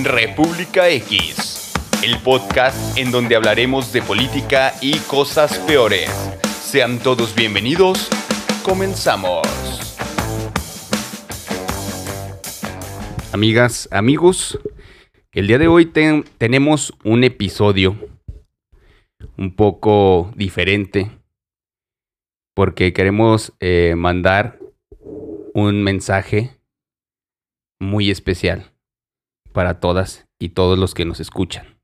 República X, el podcast en donde hablaremos de política y cosas peores. Sean todos bienvenidos. Comenzamos. Amigas, amigos, el día de hoy ten- tenemos un episodio un poco diferente porque queremos eh, mandar un mensaje muy especial para todas y todos los que nos escuchan.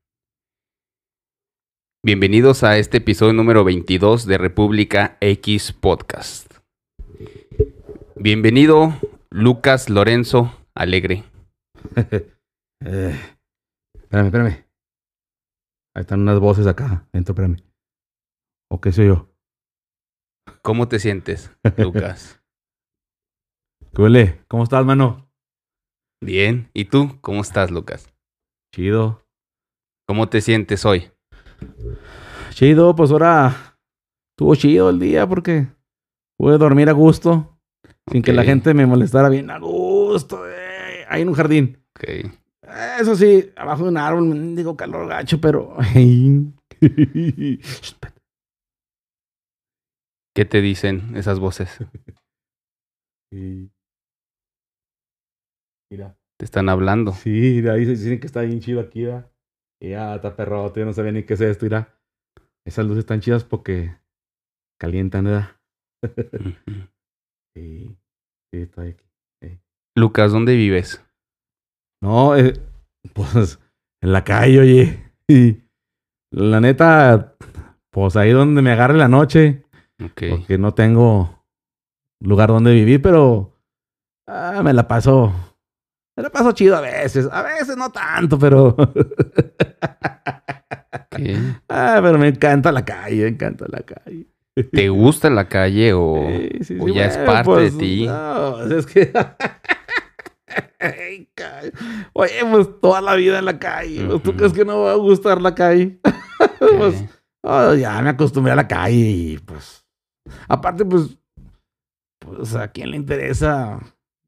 Bienvenidos a este episodio número 22 de República X Podcast. Bienvenido Lucas Lorenzo Alegre. Eh, espérame, espérame. Ahí están unas voces acá. Entro, espérame. ¿O qué soy yo? ¿Cómo te sientes, Lucas? ¿Qué huele? ¿Cómo estás, mano? Bien. ¿Y tú? ¿Cómo estás, Lucas? Chido. ¿Cómo te sientes hoy? Chido, pues ahora estuvo chido el día porque pude dormir a gusto. Sin que la gente me molestara bien a gusto. eh, ahí en un jardín. Ok. Eso sí, abajo de un árbol, me digo calor gacho, pero. ¿Qué te dicen esas voces? Mira. Te están hablando. Sí, de ahí se dicen que está bien chido aquí, ¿verdad? Y ya está perrote, yo no sabía ni qué es esto, mira. Esas luces están chidas porque calientan, ¿verdad? Sí, sí, estoy aquí. Lucas, ¿dónde vives? No, eh, pues en la calle, oye. Y la neta, pues ahí donde me agarre la noche, Ok. porque no tengo lugar donde vivir, pero ah, me la paso. Me la paso chido a veces. A veces no tanto, pero. Ah, pero me encanta la calle, me encanta la calle. ¿Te gusta la calle o, Sí, sí, o ya es parte pues, de ti? No, es que. Oye, pues toda la vida en la calle. pues, ¿Tú Ujú. crees que no va a gustar la calle? pues, oh, ya me acostumbré a la calle y pues. Aparte, pues. Pues a quién le interesa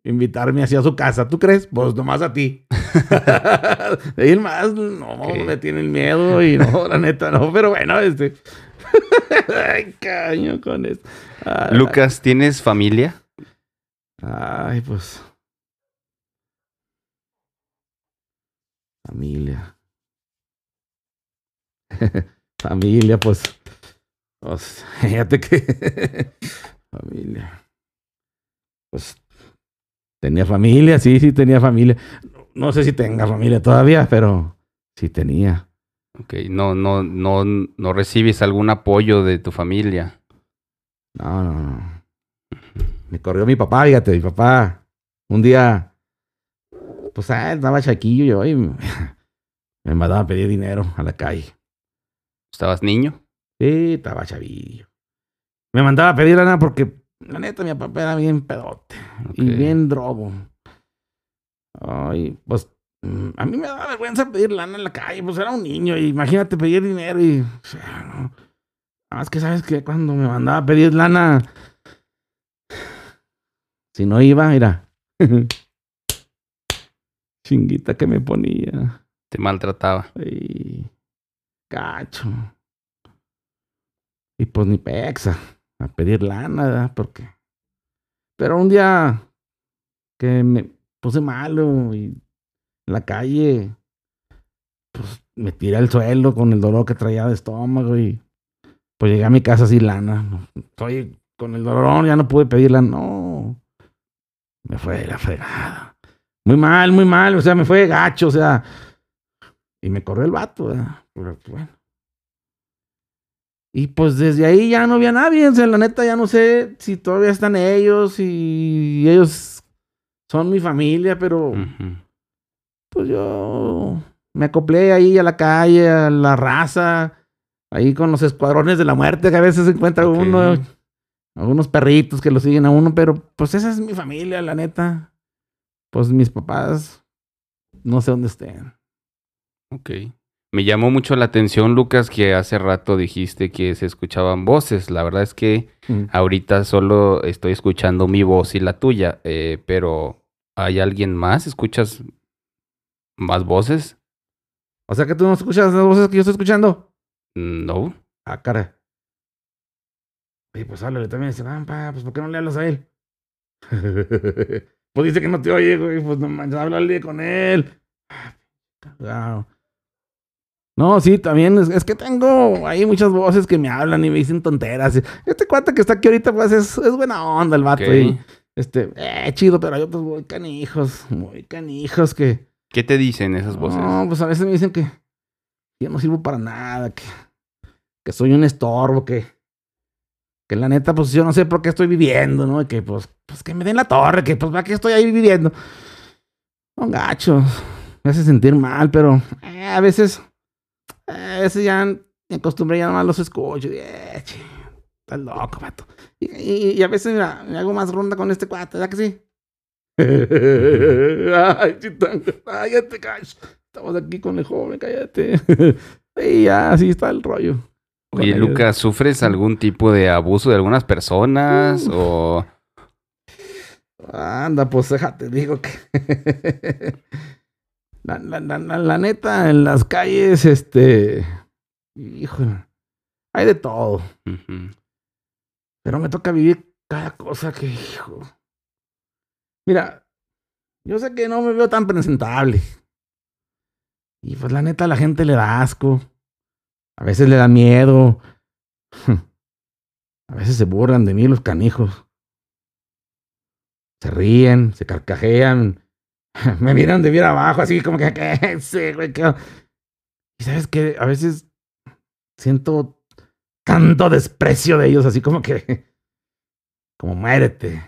invitarme hacia su casa. ¿Tú crees? Pues nomás a ti. De ir más, no, Ok. me tienen miedo y no, la neta, no. Pero bueno, este. Ay, caño con esto. Ay, Lucas, ¿tienes familia? Ay, pues. Familia. Familia, pues. Pues, fíjate que. familia. Pues. Tenía familia, sí, sí tenía familia. No, sé si tenga familia todavía, pero sí tenía. Ok, no, no, no, no recibes algún apoyo de tu familia. No, no, no. Me corrió mi papá, fíjate, mi papá. Un día, pues, ah, estaba chaquillo yo y me me mandaba a pedir dinero a la calle. ¿Estabas niño? Sí, estaba chavillo. Me mandaba a pedir lana porque, la neta, mi papá era bien pedote y bien drogo. Ay, pues, mm, a mí me daba vergüenza pedir lana en la calle, pues era un niño y imagínate pedir dinero y, o sea, no. Nada más que sabes que cuando me mandaba a pedir lana, si no iba, mira, chinguita que me ponía. Te maltrataba. Ay, cacho. Y pues ni pexa a pedir lana, ¿verdad? Porque. Pero un día que me puse malo y en la calle, pues me tiré al suelo con el dolor que traía de estómago y pues llegué a mi casa sin lana. Estoy con el dolor, ya no pude pedir lana. No. Me fue la fregada. Muy mal, muy mal. O sea, me fue gacho, o sea. Y me corrió el vato, ¿verdad? Pero, pues, bueno. Y pues desde ahí ya no había nadie. O sea, la neta ya no sé si todavía están ellos y ellos son mi familia, pero pues yo me acoplé ahí a la calle, a la raza, ahí con los escuadrones de la muerte que a veces se encuentra uno, algunos perritos que lo siguen a uno, pero pues esa es mi familia, la neta. Pues mis papás, no sé dónde estén. Ok. Me llamó mucho la atención, Lucas, que hace rato dijiste que se escuchaban voces. La verdad es que Mm. ahorita solo estoy escuchando mi voz y la tuya, eh, pero ¿hay alguien más? ¿Escuchas ¿Más voces? O sea que tú no escuchas las voces que yo estoy escuchando. No. Ah, cara. Y pues háblale también. Dice, ah, pues ¿por qué no le hablas a él? pues dice que no te oye, güey. Pues no manches, háblale con él. Wow. No, sí, también es, es, que tengo ahí muchas voces que me hablan y me dicen tonteras. Este cuate que está aquí ahorita, pues es, es buena onda el vato. Ok. Y, este, eh, chido, pero hay otros muy canijos, muy canijos que. ¿Qué te dicen esas voces? No, pues a veces me dicen que yo no sirvo para nada, que, que soy un estorbo, que, que la neta, pues yo no sé por qué estoy viviendo, ¿no? Y que pues, pues que me den la torre, que pues para qué estoy ahí viviendo. Son gachos, me hace sentir mal, pero eh, a veces, eh, a veces ya me acostumbré, ya nomás los escucho. Y, eh, chi, estás loco, vato. Y, y- y a veces, mira, me hago más ronda con este cuate, ¿verdad que sí? Ay, chitán, cállate, cacho. Estamos aquí con el joven, cállate. Y ya, así está el rollo. Oye, Lucas, ¿sufres algún tipo de abuso de algunas personas? Uh. O Anda, pues déjate, digo que. La, la, la, la- neta, en las calles, este. Híjole. Hay de todo. Pero me toca vivir cada cosa que, hijo. Mira, yo sé que no me veo tan presentable. Y pues la neta a la gente le da asco. A veces le da miedo. A veces se burlan de mí los canijos. Se ríen, se carcajean. Me miran de bien abajo, así como que, ¿qué? Sí, ¿qué? Y sabes que a veces siento tanto desprecio de ellos, así como que, como muérete.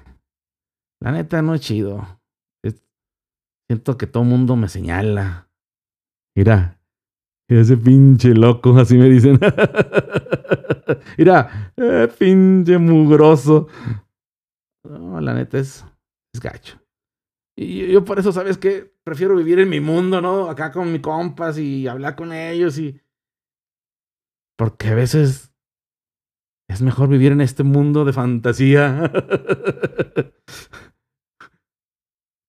La neta no es chido. Siento que todo el mundo me señala. Mira ese pinche loco, así me dicen. Mira, eh, pinche mugroso. No, la neta es, es gacho. Y yo, por eso, ¿sabes qué? Prefiero vivir en mi mundo, ¿no? Acá con mis compas y hablar con ellos y... Porque a veces es mejor vivir en este mundo de fantasía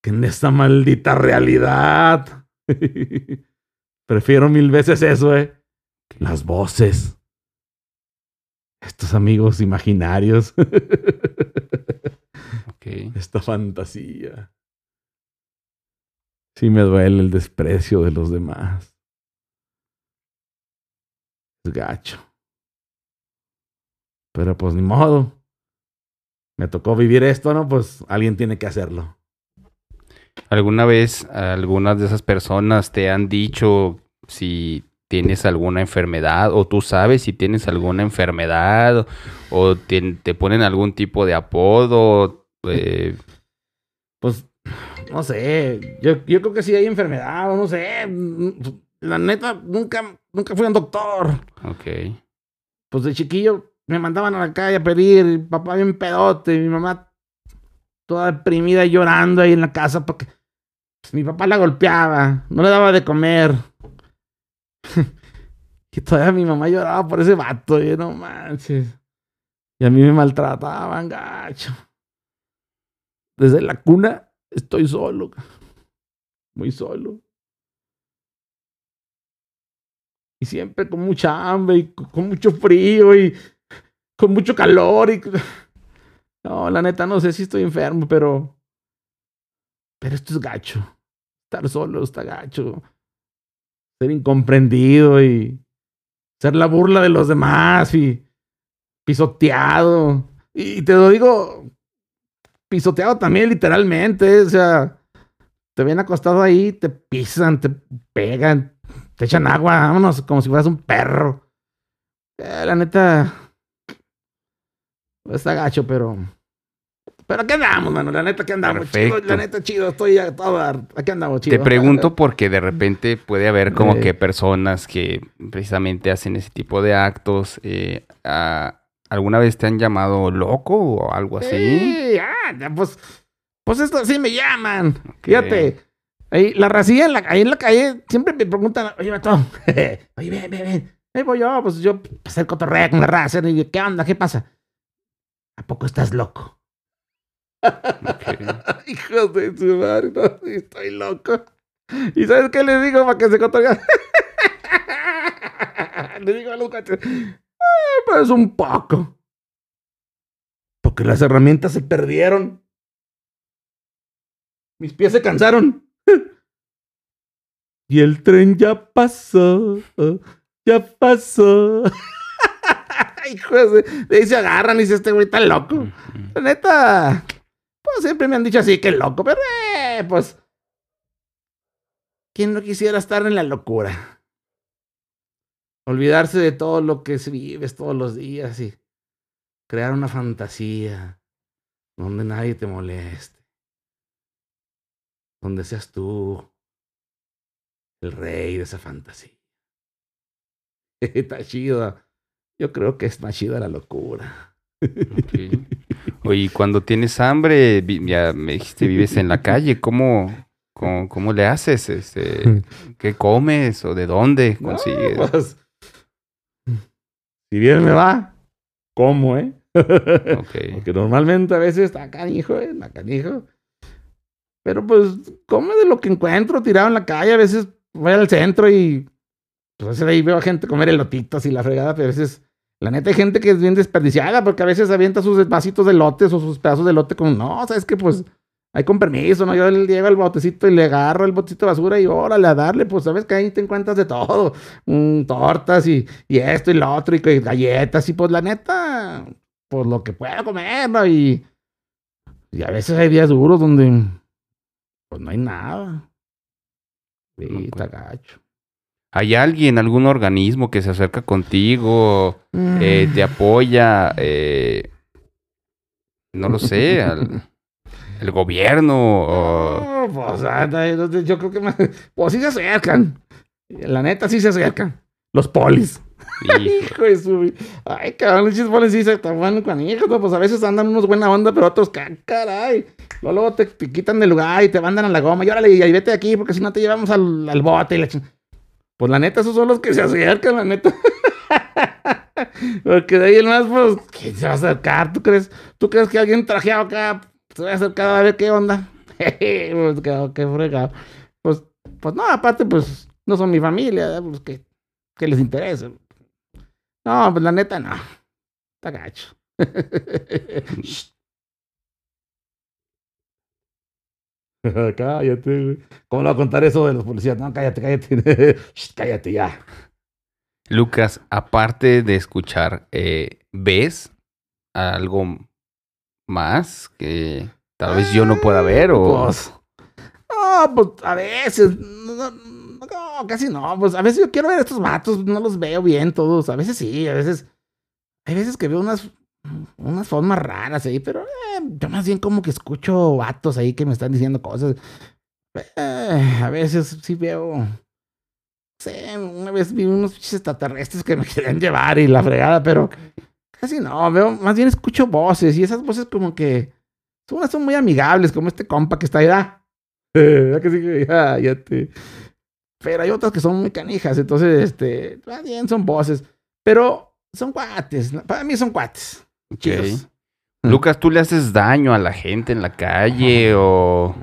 que en esta maldita realidad. Prefiero mil veces eso, ¿eh? Las voces. Estos amigos imaginarios. ok. Esta fantasía. Sí me duele el desprecio de los demás. Es gacho. Pero pues ni modo. Me tocó vivir esto, ¿no? Pues alguien tiene que hacerlo. ¿Alguna vez algunas de esas personas te han dicho si tienes alguna enfermedad o tú sabes si tienes alguna enfermedad o te, te ponen algún tipo de apodo? Eh, Pues, no sé. Yo, yo creo que sí hay enfermedad, o no sé. La neta, nunca, nunca fui a un doctor. ok. Pues de chiquillo me mandaban a la calle a pedir, mi papá bien pedote, mi mamá toda deprimida y llorando ahí en la casa porque pues, mi papá la golpeaba, no le daba de comer. y todavía mi mamá lloraba por ese vato, y yo, no manches. Y a mí me maltrataban, gacho. Desde la cuna estoy solo, muy solo. Y siempre con mucha hambre y con mucho frío y con mucho calor y... No, la neta no sé si estoy enfermo, pero... Pero esto es gacho. Estar solo está gacho. Ser incomprendido y... Ser la burla de los demás y... Pisoteado. Y te lo digo... Pisoteado también literalmente. O sea... Te ven acostado ahí, te pisan, te pegan, te echan agua, vámonos, como si fueras un perro. Eh, la neta. Está gacho, pero. Pero aquí andamos, mano. La neta, aquí andamos. Chido, la neta, chido. Estoy a todo dar. Aquí andamos, chido. Te pregunto porque de repente puede haber como Eh. que personas que precisamente hacen ese tipo de actos. eh, ah, ¿Alguna vez te han llamado loco o algo así? Sí, ah, ya, pues. Pues esto sí me llaman. Ok. Fíjate. Ahí, la racilla en la, ahí en la calle siempre me preguntan, oye, vato, oye, ven, ven, ven. Ahí voy yo, pues yo hacer cotorrea con la raza. Y yo, ¿qué onda? ¿Qué pasa? ¿A poco estás loco? Ok. Hijo de su madre, no, estoy loco. ¿Y sabes qué les digo para que se cotorgan? Le digo a los cuates, "Ah, pues un poco. Porque las herramientas se perdieron. Mis pies se cansaron. Y el tren ya pasó, ya pasó. Hijos de, de ahí se agarran y dice este güey está loco. La neta, pues siempre me han dicho así que loco, pero eh, pues. ¿Quién no quisiera estar en la locura? Olvidarse de todo lo que vives todos los días y crear una fantasía donde nadie te moleste. Donde seas tú el rey de esa fantasía. Está chido. Yo creo que es más chida la locura. Ok. Oye, y cuando tienes hambre, ya me dijiste, vives en la calle, ¿cómo, cómo, cómo le haces? Este, ¿Qué comes o de dónde No, consigues? pues, si bien me va, ¿cómo, eh? Porque normalmente a veces está canijo, ¿eh? Está canijo. Pero pues, come de lo que encuentro tirado en la calle. A veces voy al centro y pues a veces ahí veo a gente comer elotitos y la fregada, pero a veces, la neta, hay gente que es bien desperdiciada porque a veces avienta sus vasitos de lotes o sus pedazos de lote con, no, sabes que pues hay con permiso, ¿no? Yo le llevo el botecito y le agarro el botecito de basura y órale a darle, pues sabes que ahí te encuentras de todo, Mm, tortas y, y esto y lo otro y que galletas y pues la neta, pues lo que pueda comer, ¿no? Y, y a veces hay días duros donde pues no hay nada. Sí, No, pues. gacho. ¿Hay alguien, algún organismo que se acerca contigo, eh, Mm. te apoya, eh, no lo sé, al, el gobierno o... No, pues, anda, entonces yo creo que más- pues sí se acercan. La neta sí se acercan. Los polis. Hijo, de su... Ay, cabrón, los polis sí se están bueno con hijos. Pues a veces andan unos buena onda, pero otros, ca- caray. Luego, te, te quitan del lugar y te mandan a la goma. Y órale, y ahí vete de aquí, porque si no te llevamos al, al bote y la Pues la neta, esos son los que se acercan, la neta. porque de ahí en más, pues, ¿quién se va a acercar? ¿Tú crees, ¿Tú crees que alguien trajeado acá se va a acercar a ver qué onda? pues, qué, qué fregado. Pues, pues no, aparte, pues, no son mi familia, ¿eh? pues, que, que les interesa. No, pues la neta no. Está gacho. cállate, güey. ¿Cómo le voy a contar eso de los policías? No, cállate, cállate. Shh, cállate ya. Lucas, aparte de escuchar, eh, ¿ves algo más que tal vez yo no pueda ver o... Pues, no, pues a veces. No, casi no. Pues a veces yo quiero ver a estos vatos, no los veo bien todos. A veces sí, a veces. Hay veces que veo unas, unas formas raras ahí, pero eh, yo más bien como que escucho vatos ahí que me están diciendo cosas. Eh, a veces sí veo. no sé, una vez vi unos extraterrestres que me querían llevar y la fregada, pero casi no, veo, más bien escucho voces y esas voces como que unas son muy amigables, como este compa que está ahí, ah, ¿verdad que sí? que Ya, ya te... Pero hay otras que son muy canijas, entonces, este, más bien son voces, pero son cuates, para mí son cuates. Ok. chidos. Lucas, ¿tú le haces daño a la gente en la calle o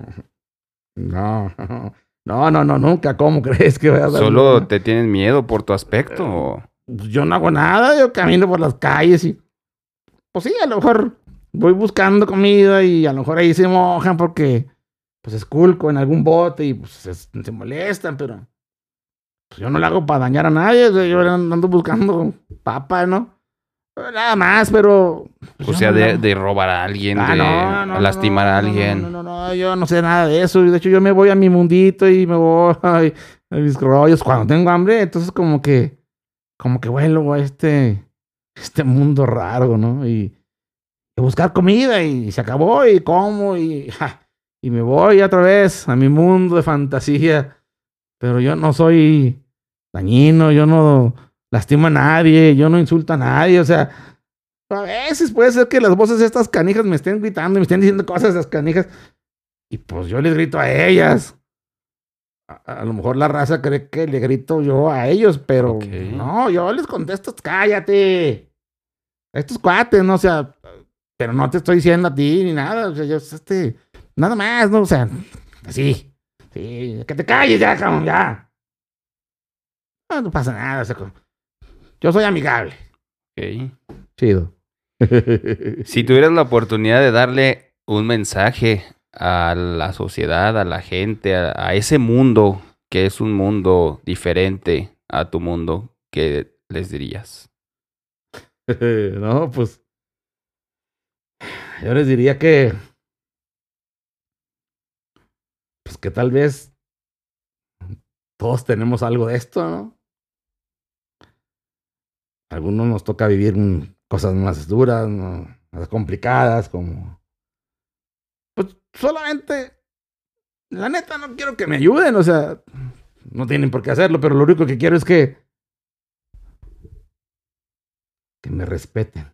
No, no, no, no, nunca, ¿cómo crees que voy a dar solo te tienen miedo por tu aspecto? o- Pues yo no hago nada, yo camino por las calles y. Pues sí, a lo mejor voy buscando comida y a lo mejor ahí se mojan porque pues esculco en algún bote y pues se, se molestan, pero pues yo no lo hago para dañar a nadie, o sea, yo ando buscando papa, ¿no? Nada más, pero. pues, O sea, no de, robar a alguien, Ah, de no, no, no, lastimar a alguien. No, no, no, no, yo no sé nada de eso. De hecho, yo me voy a mi mundito y me voy a mis rollos cuando tengo hambre. Entonces, como que, como que vuelo a este, este mundo raro, ¿no? Y, y buscar comida y se acabó y como y, y me voy otra vez a mi mundo de fantasía. Pero yo no soy dañino, yo no lastimo a nadie, yo no insulto a nadie, o sea, a veces puede ser que las voces de estas canijas me estén gritando y me estén diciendo cosas de esas canijas. Y pues yo les grito a ellas. A, a lo mejor la raza cree que le grito yo a ellos, pero no, yo les contesto, cállate. Estos cuates, no, o sea, pero no te estoy diciendo a ti ni nada, o sea, yo, este, nada más, ¿no? O sea, así. Sí, que te calles ya, cabrón, ya. No, no pasa nada. Seco. Yo soy amigable. Ok. Chido. Si tuvieras la oportunidad de darle un mensaje a la sociedad, a la gente, a, ese mundo que es un mundo diferente a tu mundo, ¿qué les dirías? no, pues. Yo les diría que. Pues que tal vez. Todos tenemos algo de esto, ¿no? algunos nos toca vivir cosas más duras, más complicadas, como. Pues solamente. La neta, no quiero que me ayuden, o sea. No tienen por qué hacerlo, pero lo único que quiero es que que me respeten.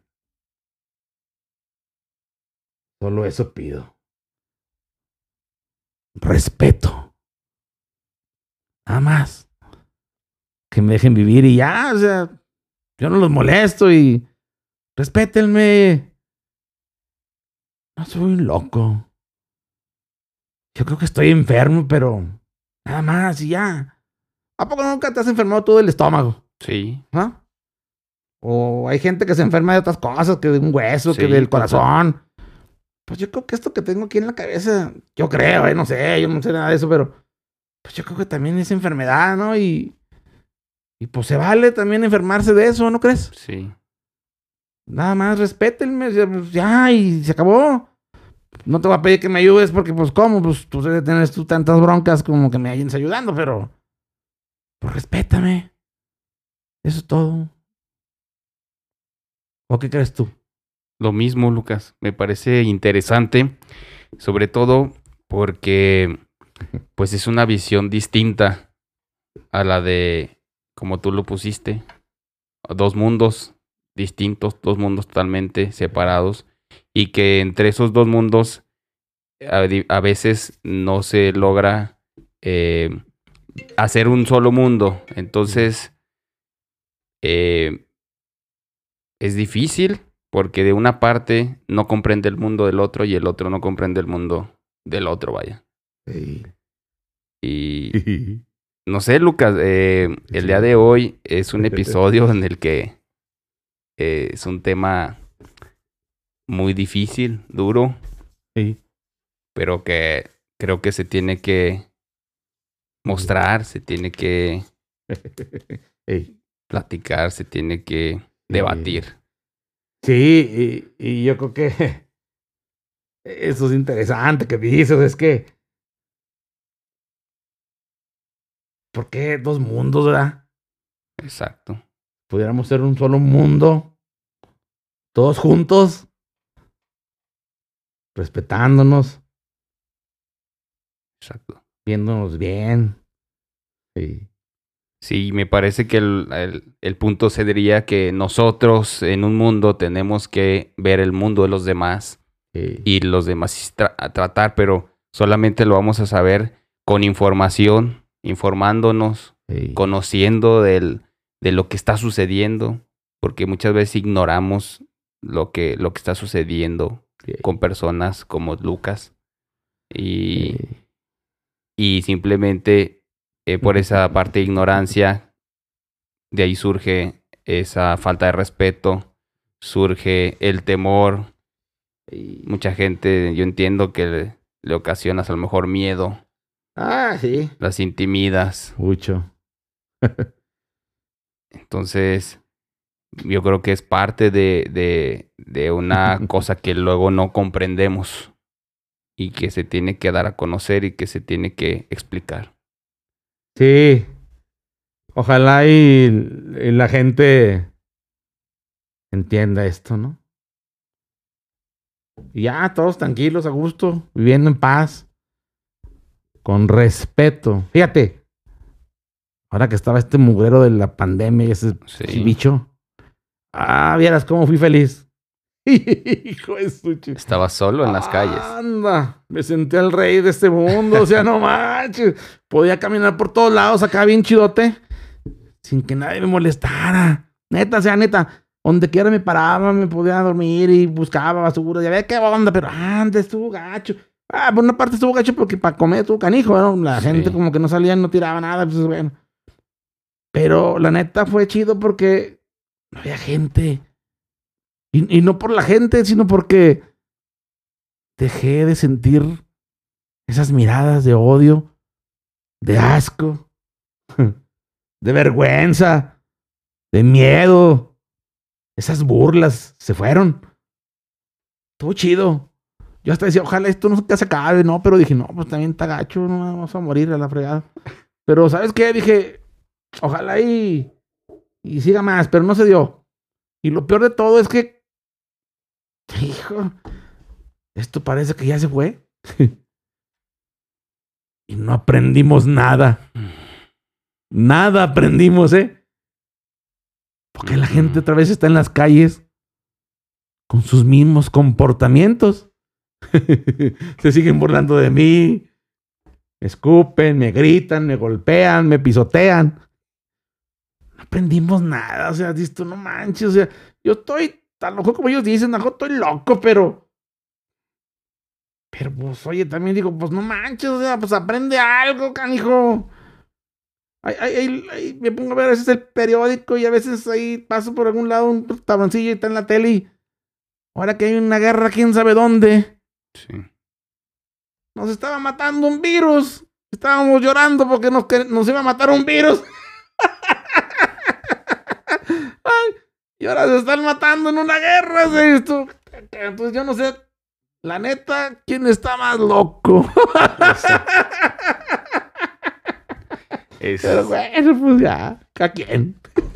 Solo eso pido. Respeto. Nada más. Que me dejen vivir y ya, o sea, yo no los molesto y respétenme. No soy un loco. Yo creo que estoy enfermo, pero nada más y ya. ¿A poco nunca te has enfermado todo el estómago? Sí. ¿Ah? O hay gente que se enferma de otras cosas, que de un hueso, que del corazón. Pues yo creo que esto que tengo aquí en la cabeza, yo creo, eh, no sé, yo no sé nada de eso, pero pues yo creo que también es enfermedad, ¿no? Y, y pues se vale también enfermarse de eso, ¿no crees? Sí. Nada más respétenme, ya, y se acabó. No te voy a pedir que me ayudes porque, pues, ¿cómo? Pues tú tienes tú tantas broncas como que me hayas ayudando, pero pues respétame. Eso es todo. ¿O qué crees tú? Lo mismo, Lucas. Me parece interesante, sobre todo porque pues es una visión distinta a la de como tú lo pusiste. Dos mundos distintos, dos mundos totalmente separados y que entre esos dos mundos a, veces no se logra eh, hacer un solo mundo. Entonces, eh, es difícil porque de una parte no comprende el mundo del otro y el otro no comprende el mundo del otro, vaya. Sí. Y no sé, Lucas, eh, el día de hoy es un episodio en el que eh, es un tema muy difícil, duro, Sí. pero que creo que se tiene que mostrar, se tiene que Ey. platicar, se tiene que debatir. Sí, y, y yo creo que eso es interesante que dices, es que ¿por qué dos mundos, verdad? Exacto. Pudiéramos ser un solo mundo, todos juntos, respetándonos, Exacto. viéndonos bien. Sí. Sí, me parece que el, el- el punto sería que nosotros en un mundo tenemos que ver el mundo de los demás sí. y los demás tra- tratar, pero solamente lo vamos a saber con información, informándonos, sí. conociendo del, de lo que está sucediendo, porque muchas veces ignoramos lo que, lo que está sucediendo Con personas como Lucas y, y simplemente eh, por esa parte de ignorancia, de ahí surge esa falta de respeto, surge el temor. Sí. Mucha gente, yo entiendo que le, le ocasionas a lo mejor miedo, Ah, sí. las intimidas. Mucho. Entonces, yo creo que es parte de, de, de una cosa que luego no comprendemos y que se tiene que dar a conocer y que se tiene que explicar. Sí. Ojalá y, y la gente entienda esto, ¿no? Y ya, todos tranquilos, a gusto, viviendo en paz, con respeto. Fíjate, ahora que estaba este mugrero de la pandemia y ese Sí. bicho, ah, vieras cómo fui feliz. Hijo de su chi- Estaba solo en las calles. Anda, me senté el rey de este mundo, o sea, no manches. Podía caminar por todos lados acá bien chidote, sin que nadie me molestara. Neta, o sea, neta, donde quiera me paraba, me podía dormir y buscaba basura. Ya ve qué onda, pero antes estuvo gacho. Ah, por una parte estuvo gacho porque para comer estuvo canijo, ¿no? La Sí. gente como que no salía, no tiraba nada, pues bueno. Pero la neta fue chido porque no había gente. Y, y no por la gente, sino porque dejé de sentir esas miradas de odio, de asco, de vergüenza, de miedo. Esas burlas se fueron. Estuvo chido. Yo hasta decía, ojalá esto nunca se acabe, ¿no? Pero dije, no, pues también está gacho, no vamos a morir a la fregada. Pero, ¿sabes qué? Dije, ojalá y, y siga más, pero no se dio. Y lo peor de todo es que, hijo, esto parece que ya se fue. y no aprendimos nada. Nada aprendimos, ¿eh? Porque la gente otra vez está en las calles con sus mismos comportamientos. Se siguen burlando de mí. Me escupen, me gritan, me golpean, me pisotean. No aprendimos nada. O sea, dices tú, no manches. O sea, yo estoy, a lo mejor como ellos dicen, mejor estoy loco, pero. Pero pues, oye, también digo, pues no manches, o sea, pues aprende algo, canijo. Ahí, ahí, ahí me pongo a ver a veces el periódico y a veces ahí paso por algún lado un taboncillo y está en la tele y ahora que hay una guerra, quién sabe dónde, Sí. nos estaba matando un virus. Estábamos llorando porque nos, nos iba a matar un virus. Ay, y ahora se están matando en una guerra. Entonces yo no sé, la neta, quién está más loco. Es- Pero bueno, pues ya, ¿a quién?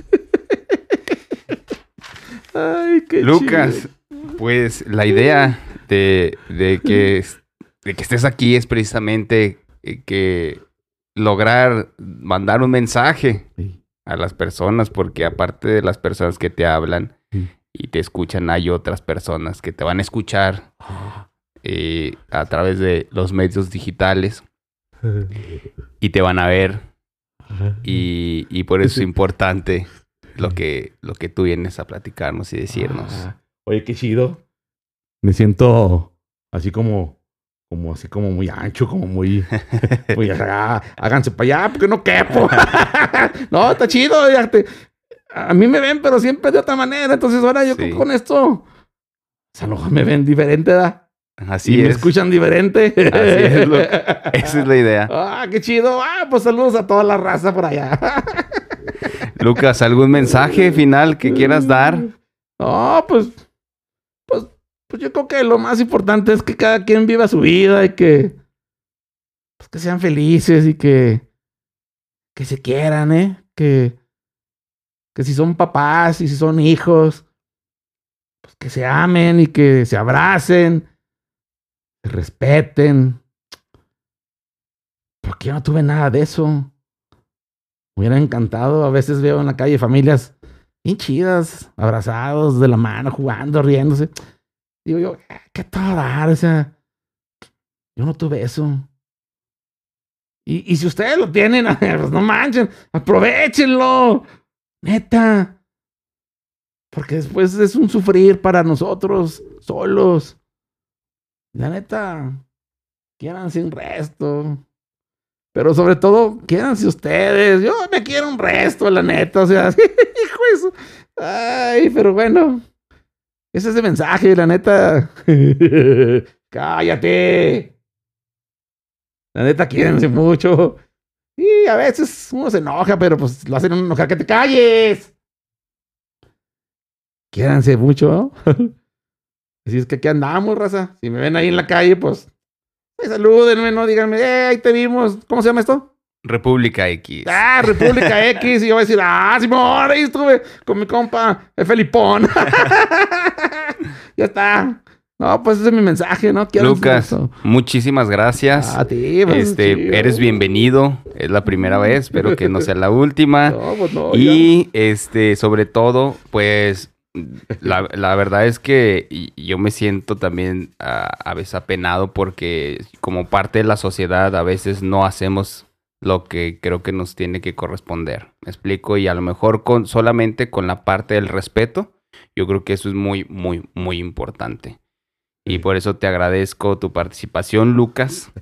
Ay, qué Lucas, chido. pues la idea de, de que, de que estés aquí es precisamente eh, que lograr mandar un mensaje Sí. A las personas, porque aparte de las personas que te hablan Sí. y te escuchan, hay otras personas que te van a escuchar eh, a través de los medios digitales y te van a ver y, y por eso es importante lo que, lo que tú vienes a platicarnos y decirnos. Oye, qué chido. Me siento así como, como así como muy ancho, como muy, muy acá. háganse para allá porque no quepo. no, está chido. a mí me ven, pero siempre de otra manera. Entonces ahora yo Sí. con esto, o sea, a lo mejor me ven diferente, ¿da? Así y me es. escuchan diferente. es, lo- Esa es la idea. Ah, qué chido. Ah, pues saludos a toda la raza por allá. Lucas, ¿algún mensaje final que quieras dar? No, pues, pues, pues yo creo que lo más importante es que cada quien viva su vida y que, pues que sean felices y que, que se quieran, ¿eh? Que, que si son papás y si son hijos, pues que se amen y que se abracen, se respeten. Porque yo no tuve nada de eso. Me hubiera encantado. A veces veo en la calle familias bien chidas, abrazados de la mano, jugando, riéndose. Digo yo, "Ah, ¿qué todo dar? O sea, yo no tuve eso. Y, y si ustedes lo tienen, pues no manchen, aprovechenlo. Neta. Porque después es un sufrir para nosotros solos. La neta, quieran sin resto. Pero sobre todo, quédense ustedes. Yo me quiero un resto, la neta. O sea, hijo de su- Ay, pero bueno. Ese es el mensaje, la neta. Cállate. La neta, quédense mucho. Y a veces uno se enoja, pero pues lo hacen enojar que te calles. Quédense mucho. Así es que aquí andamos, raza. Si me ven ahí en la calle, pues Ay, salúdenme, no díganme, eh, ahí te vimos. ¿Cómo se llama esto? República X. Ah, República X. Y yo voy a decir, ah, Simón, ahí estuve con mi compa, el Felipón. ya está. No, pues ese es mi mensaje, ¿no? Quiero Lucas, muchísimas gracias. A ti, pues, Este, chido. eres bienvenido. Es la primera vez, espero que no sea la última. No, pues no, ya. Y este, sobre todo, pues la, la verdad es que yo me siento también a, a veces apenado porque como parte de la sociedad a veces no hacemos lo que creo que nos tiene que corresponder. Me explico y a lo mejor con solamente con la parte del respeto, yo creo que eso es muy muy muy importante. Y por eso te agradezco tu participación, Lucas.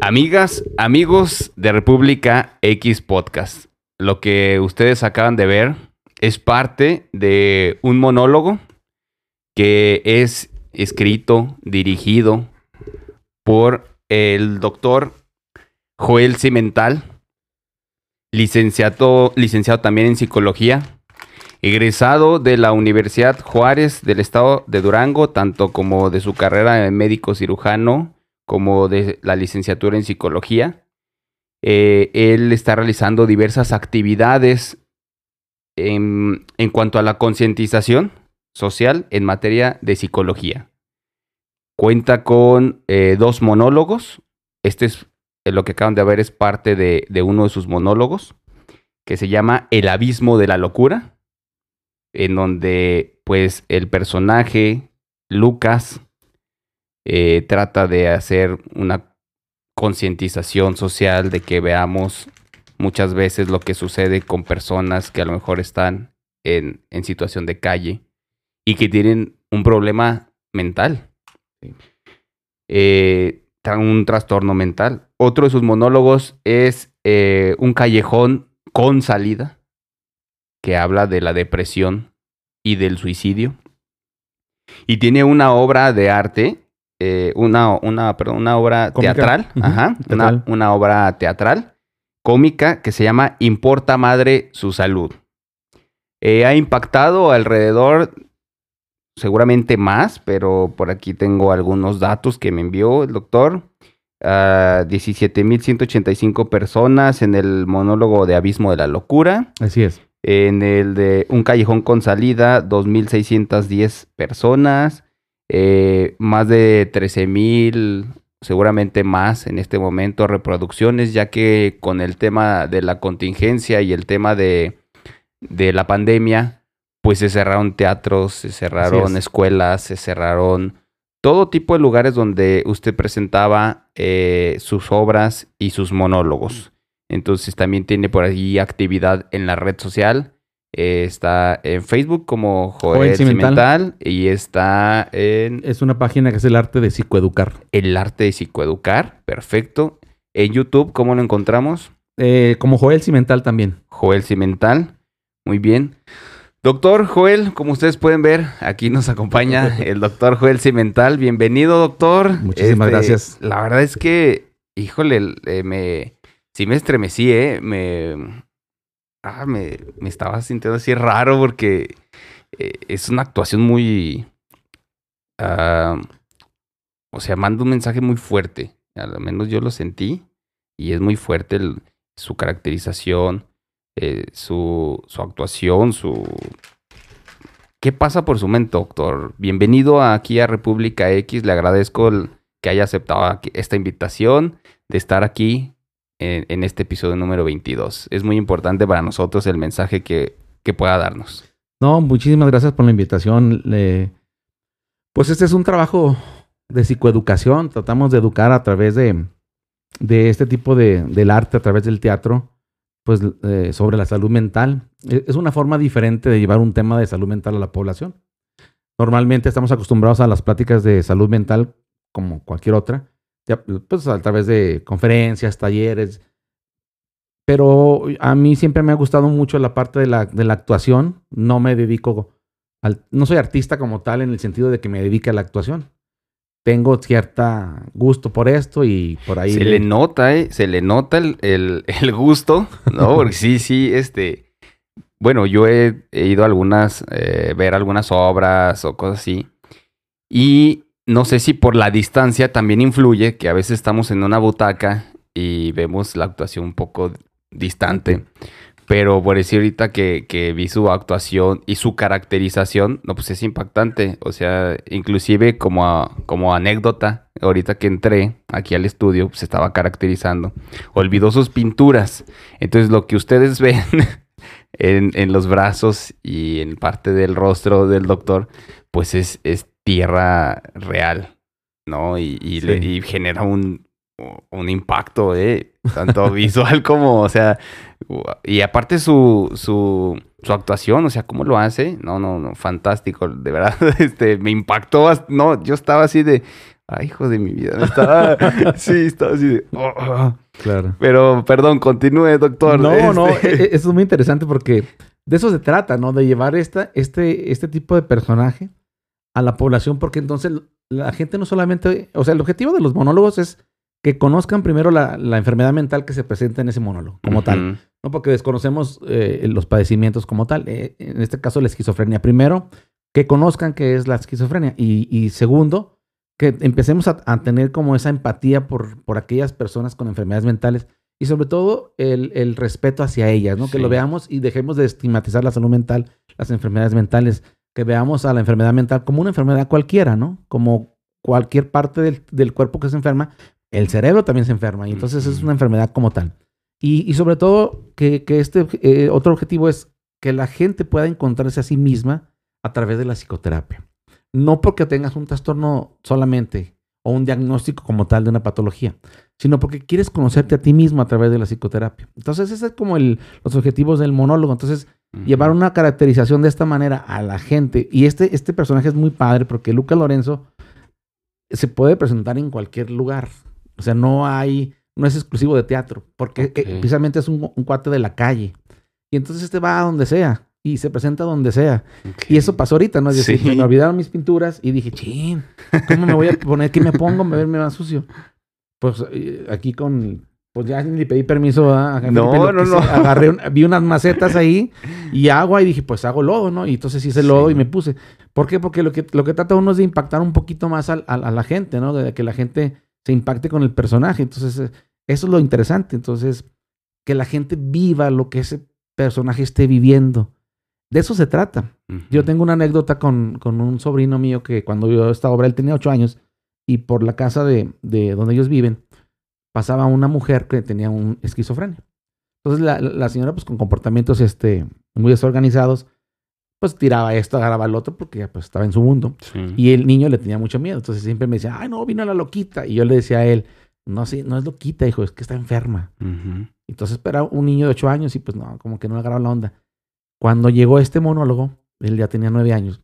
Amigas, amigos de República X Podcast, lo que ustedes acaban de ver es parte de un monólogo que es escrito, dirigido por el doctor Joel Cimental, licenciado, licenciado también en psicología, egresado de la Universidad Juárez del Estado de Durango, tanto como de su carrera de médico cirujano como de la licenciatura en psicología. Eh, él está realizando diversas actividades en, cuanto a la concientización social en materia de psicología. Cuenta con eh, dos monólogos. Este es lo que acaban de ver, es parte de, de uno de sus monólogos, que se llama El abismo de la locura, en donde pues el personaje Lucas eh, trata de hacer una concientización social de que veamos muchas veces lo que sucede con personas que a lo mejor están en, en situación de calle y que tienen un problema mental. Eh, un trastorno mental. Otro de sus monólogos es eh, un callejón con salida, que habla de la depresión y del suicidio. Y tiene una obra de arte, eh, una, una, perdón, una obra teatral, ajá, Una, una obra teatral cómica que se llama Importa Madre su Salud. ha impactado alrededor seguramente más, pero por aquí tengo algunos datos que me envió el doctor. Uh, ah, 17.185 personas en el monólogo de Abismo de la Locura. Así es. En el de Un Callejón con Salida, 2.610 personas. Eh, más de 13.000, seguramente más en este momento, reproducciones, ya que con el tema de la contingencia y el tema de, de la pandemia, pues se cerraron teatros, se cerraron escuelas, se cerraron todo tipo de lugares donde usted presentaba eh, sus obras y sus monólogos. Entonces también tiene por ahí actividad en la red social. Eh, está en Facebook como Joel, Cimental. y está en... Es una página que es el arte de psicoeducar. El arte de psicoeducar, perfecto. En YouTube, ¿cómo lo encontramos? Eh, como Joel Cimental también. Joel Cimental, muy bien. Doctor Joel, como ustedes pueden ver, aquí nos acompaña el doctor Joel Cimental. Bienvenido, doctor. Muchísimas este, gracias. La verdad es que, híjole, eh, me, sí me estremecí, ¿eh? Me, ah, me, me estaba sintiendo así raro porque eh, es una actuación muy, uh, o sea, manda un mensaje muy fuerte. Al menos yo lo sentí y es muy fuerte su caracterización eh, su, su actuación, su... ¿Qué pasa por su mente, doctor? Bienvenido aquí a República X. Le agradezco que haya aceptado esta invitación de estar aquí en, este episodio número 22. Es muy importante para nosotros el mensaje que, que pueda darnos. No, muchísimas gracias por la invitación. Pues este es un trabajo de psicoeducación. Tratamos de educar a través de, de este tipo de, del arte, a través del teatro pues, eh, sobre la salud mental. E, es una forma diferente de llevar un tema de salud mental a la población. Normalmente estamos acostumbrados a las pláticas de salud mental como cualquier otra, pues a través de conferencias, talleres. Pero a mí siempre me ha gustado mucho la parte de la, de la actuación. No me dedico al, no soy artista como tal en el sentido de que me dedique a la actuación tengo cierta gusto por esto y por ahí. Se le, nota, ¿eh? Se le nota el, el, gusto, ¿no? Porque sí, sí, este. Bueno, yo he, ido a algunas, eh, ver algunas obras o cosas así. Y no sé si por la distancia también influye que a veces estamos en una butaca y vemos la actuación un poco distante. Pero por decir ahorita que, vi su actuación y su caracterización, no, pues es impactante. O sea, inclusive como, como anécdota, ahorita que entré aquí al estudio, se estaba caracterizando. Olvidó sus pinturas. Entonces lo que ustedes ven en, los brazos y en parte del rostro del doctor, pues es, es tierra real, ¿no? Y, y genera un, un impacto, ¿eh? Tanto visual como, o sea, Y aparte su, su, su actuación, o sea, cómo lo hace, no, no, no, fantástico, de verdad, este, me impactó, no, yo estaba así de, ay, hijo de mi vida, estaba, sí, estaba así de, oh". Claro. Pero, perdón, continúe, doctor. No, no, Este, e- e- eso es muy interesante porque de eso se trata, ¿no? De llevar esta, este, este tipo de personaje a la población, porque entonces la gente no solamente, o sea, el objetivo de los monólogos es que conozcan primero la, la enfermedad mental que se presenta en ese monólogo, como tal. ¿no? Porque desconocemos eh, los padecimientos como tal. Eh, en este caso, la esquizofrenia. Primero, que conozcan qué es la esquizofrenia. Y, y segundo, que empecemos a, a tener como esa empatía por, por aquellas personas con enfermedades mentales. Y sobre todo, el, el respeto hacia ellas, ¿no? Que lo veamos y dejemos de estigmatizar la salud mental, las enfermedades mentales. Que veamos a la enfermedad mental como una enfermedad cualquiera, ¿no? Como cualquier parte del, del cuerpo que se enferma, el cerebro también se enferma. Y entonces es una enfermedad como tal. Y, y sobre todo que, que este eh, otro objetivo es que la gente pueda encontrarse a sí misma a través de la psicoterapia. No porque tengas un trastorno solamente o un diagnóstico como tal de una patología, sino porque quieres conocerte a ti mismo a través de la psicoterapia. Entonces, ese es como el- los objetivos del monólogo. Entonces, ujú. llevar una caracterización de esta manera a la gente. Y este, este personaje es muy padre porque Luca Lorenzo se puede presentar en cualquier lugar. O sea, no hay, no es exclusivo de teatro, porque Ok. eh, precisamente es un, un cuate de la calle. Y entonces este va a donde sea y se presenta donde sea. Ok. Y eso pasó ahorita, ¿no? Es decir, Sí. me olvidaron mis pinturas y dije, chin, ¿cómo me voy a poner? ¿Qué me pongo? Me verme más sucio. Pues eh, aquí con, pues ya ni pedí permiso a, a No, no, no. Agarré, un- vi unas macetas ahí y agua y dije, pues hago lodo, ¿no? Y entonces hice lodo Sí. y me puse. ¿Por qué? Porque lo que, lo que trata uno es de impactar un poquito más al- al- a, la gente, ¿no? De que la gente se impacte con el personaje. Entonces, eh, eso es lo interesante. Entonces, que la gente viva lo que ese personaje esté viviendo. De eso se trata. Yo tengo una anécdota con, con un sobrino mío que cuando vio esta obra, él tenía ocho años y por la casa de, de donde ellos viven pasaba una mujer que tenía un esquizofrenia. Entonces la, la señora pues con comportamientos este, muy desorganizados pues tiraba esto, agarraba al otro porque ya pues estaba en su mundo. Sí. Y el niño le tenía mucho miedo. Entonces siempre me decía, ay no, vino la loquita. Y yo le decía a él, no, sí, no es loquita, hijo, es que está enferma. Ujú. Entonces era un niño de ocho años y pues no, como que no le agarraba la onda. Cuando llegó este monólogo, él ya tenía nueve años,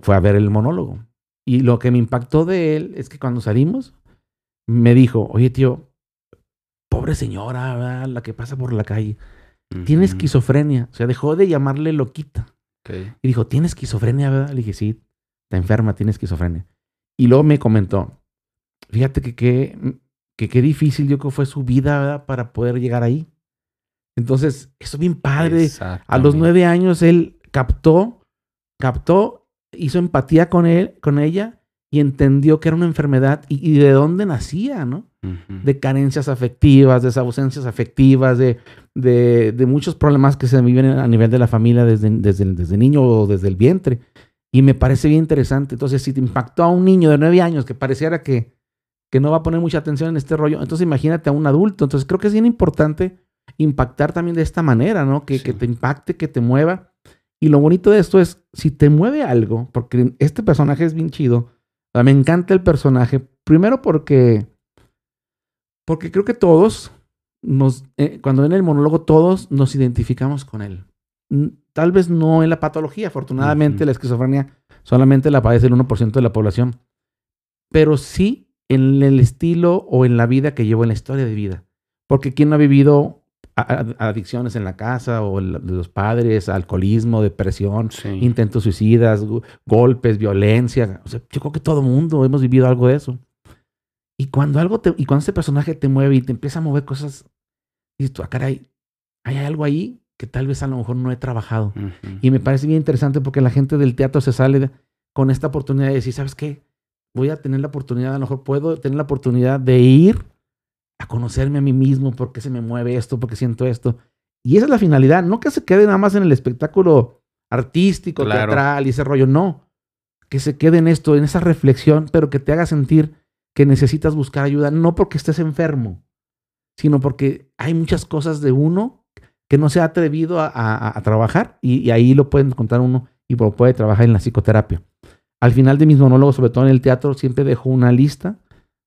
fue a ver el monólogo. Y lo que me impactó de él es que cuando salimos, me dijo, oye tío, pobre señora, ¿verdad? la que pasa por la calle, tiene esquizofrenia. O sea, dejó de llamarle loquita. Y dijo, ¿tiene esquizofrenia, verdad? Le dije, sí, está enferma, tiene esquizofrenia. Y luego me comentó, fíjate que qué que, qué difícil yo creo fue su vida, ¿verdad? Para poder llegar ahí. Entonces, eso es bien padre. A los nueve años él captó, captó, hizo empatía con él, con ella y entendió que era una enfermedad y, y de dónde nacía, ¿no? De carencias afectivas, de ausencias afectivas, de, de, de muchos problemas que se viven a nivel de la familia desde, desde, desde niño o desde el vientre. Y me parece bien interesante. Entonces, si te impactó a un niño de nueve años que pareciera que, que no va a poner mucha atención en este rollo, entonces imagínate a un adulto. Entonces, creo que es bien importante impactar también de esta manera, ¿no? Que, Sí. que te impacte, que te mueva. Y lo bonito de esto es, si te mueve algo, porque este personaje es bien chido, me encanta el personaje, primero porque porque creo que todos, nos, eh, cuando ven el monólogo, todos nos identificamos con él. Tal vez no en la patología, afortunadamente la esquizofrenia solamente la padece el 1% de la población, pero sí en el estilo o en la vida que llevo, en la historia de vida. Porque ¿quién no ha vivido adicciones en la casa o de los padres, alcoholismo, depresión, Sí. intentos suicidas, golpes, violencia. O sea, yo creo que todo mundo hemos vivido algo de eso. Y cuando algo te, y cuando ese personaje te mueve y te empieza a mover cosas, dices tú, ah, caray, hay algo ahí que tal vez a lo mejor no he trabajado. Y me parece bien interesante porque la gente del teatro se sale de- con esta oportunidad de decir, ¿sabes qué? Voy a tener la oportunidad, a lo mejor puedo tener la oportunidad de ir a conocerme a mí mismo, por qué se me mueve esto, por qué siento esto. Y esa es la finalidad, no que se quede nada más en el espectáculo artístico, Claro. teatral y ese rollo, no. Que se quede en esto, en esa reflexión, pero que te haga sentir que necesitas buscar ayuda, no porque estés enfermo, sino porque hay muchas cosas de uno que no se ha atrevido a, a- a trabajar y, y ahí lo pueden encontrar uno y lo puede trabajar en la psicoterapia. Al final de mis monólogos, sobre todo en el teatro, siempre dejo una lista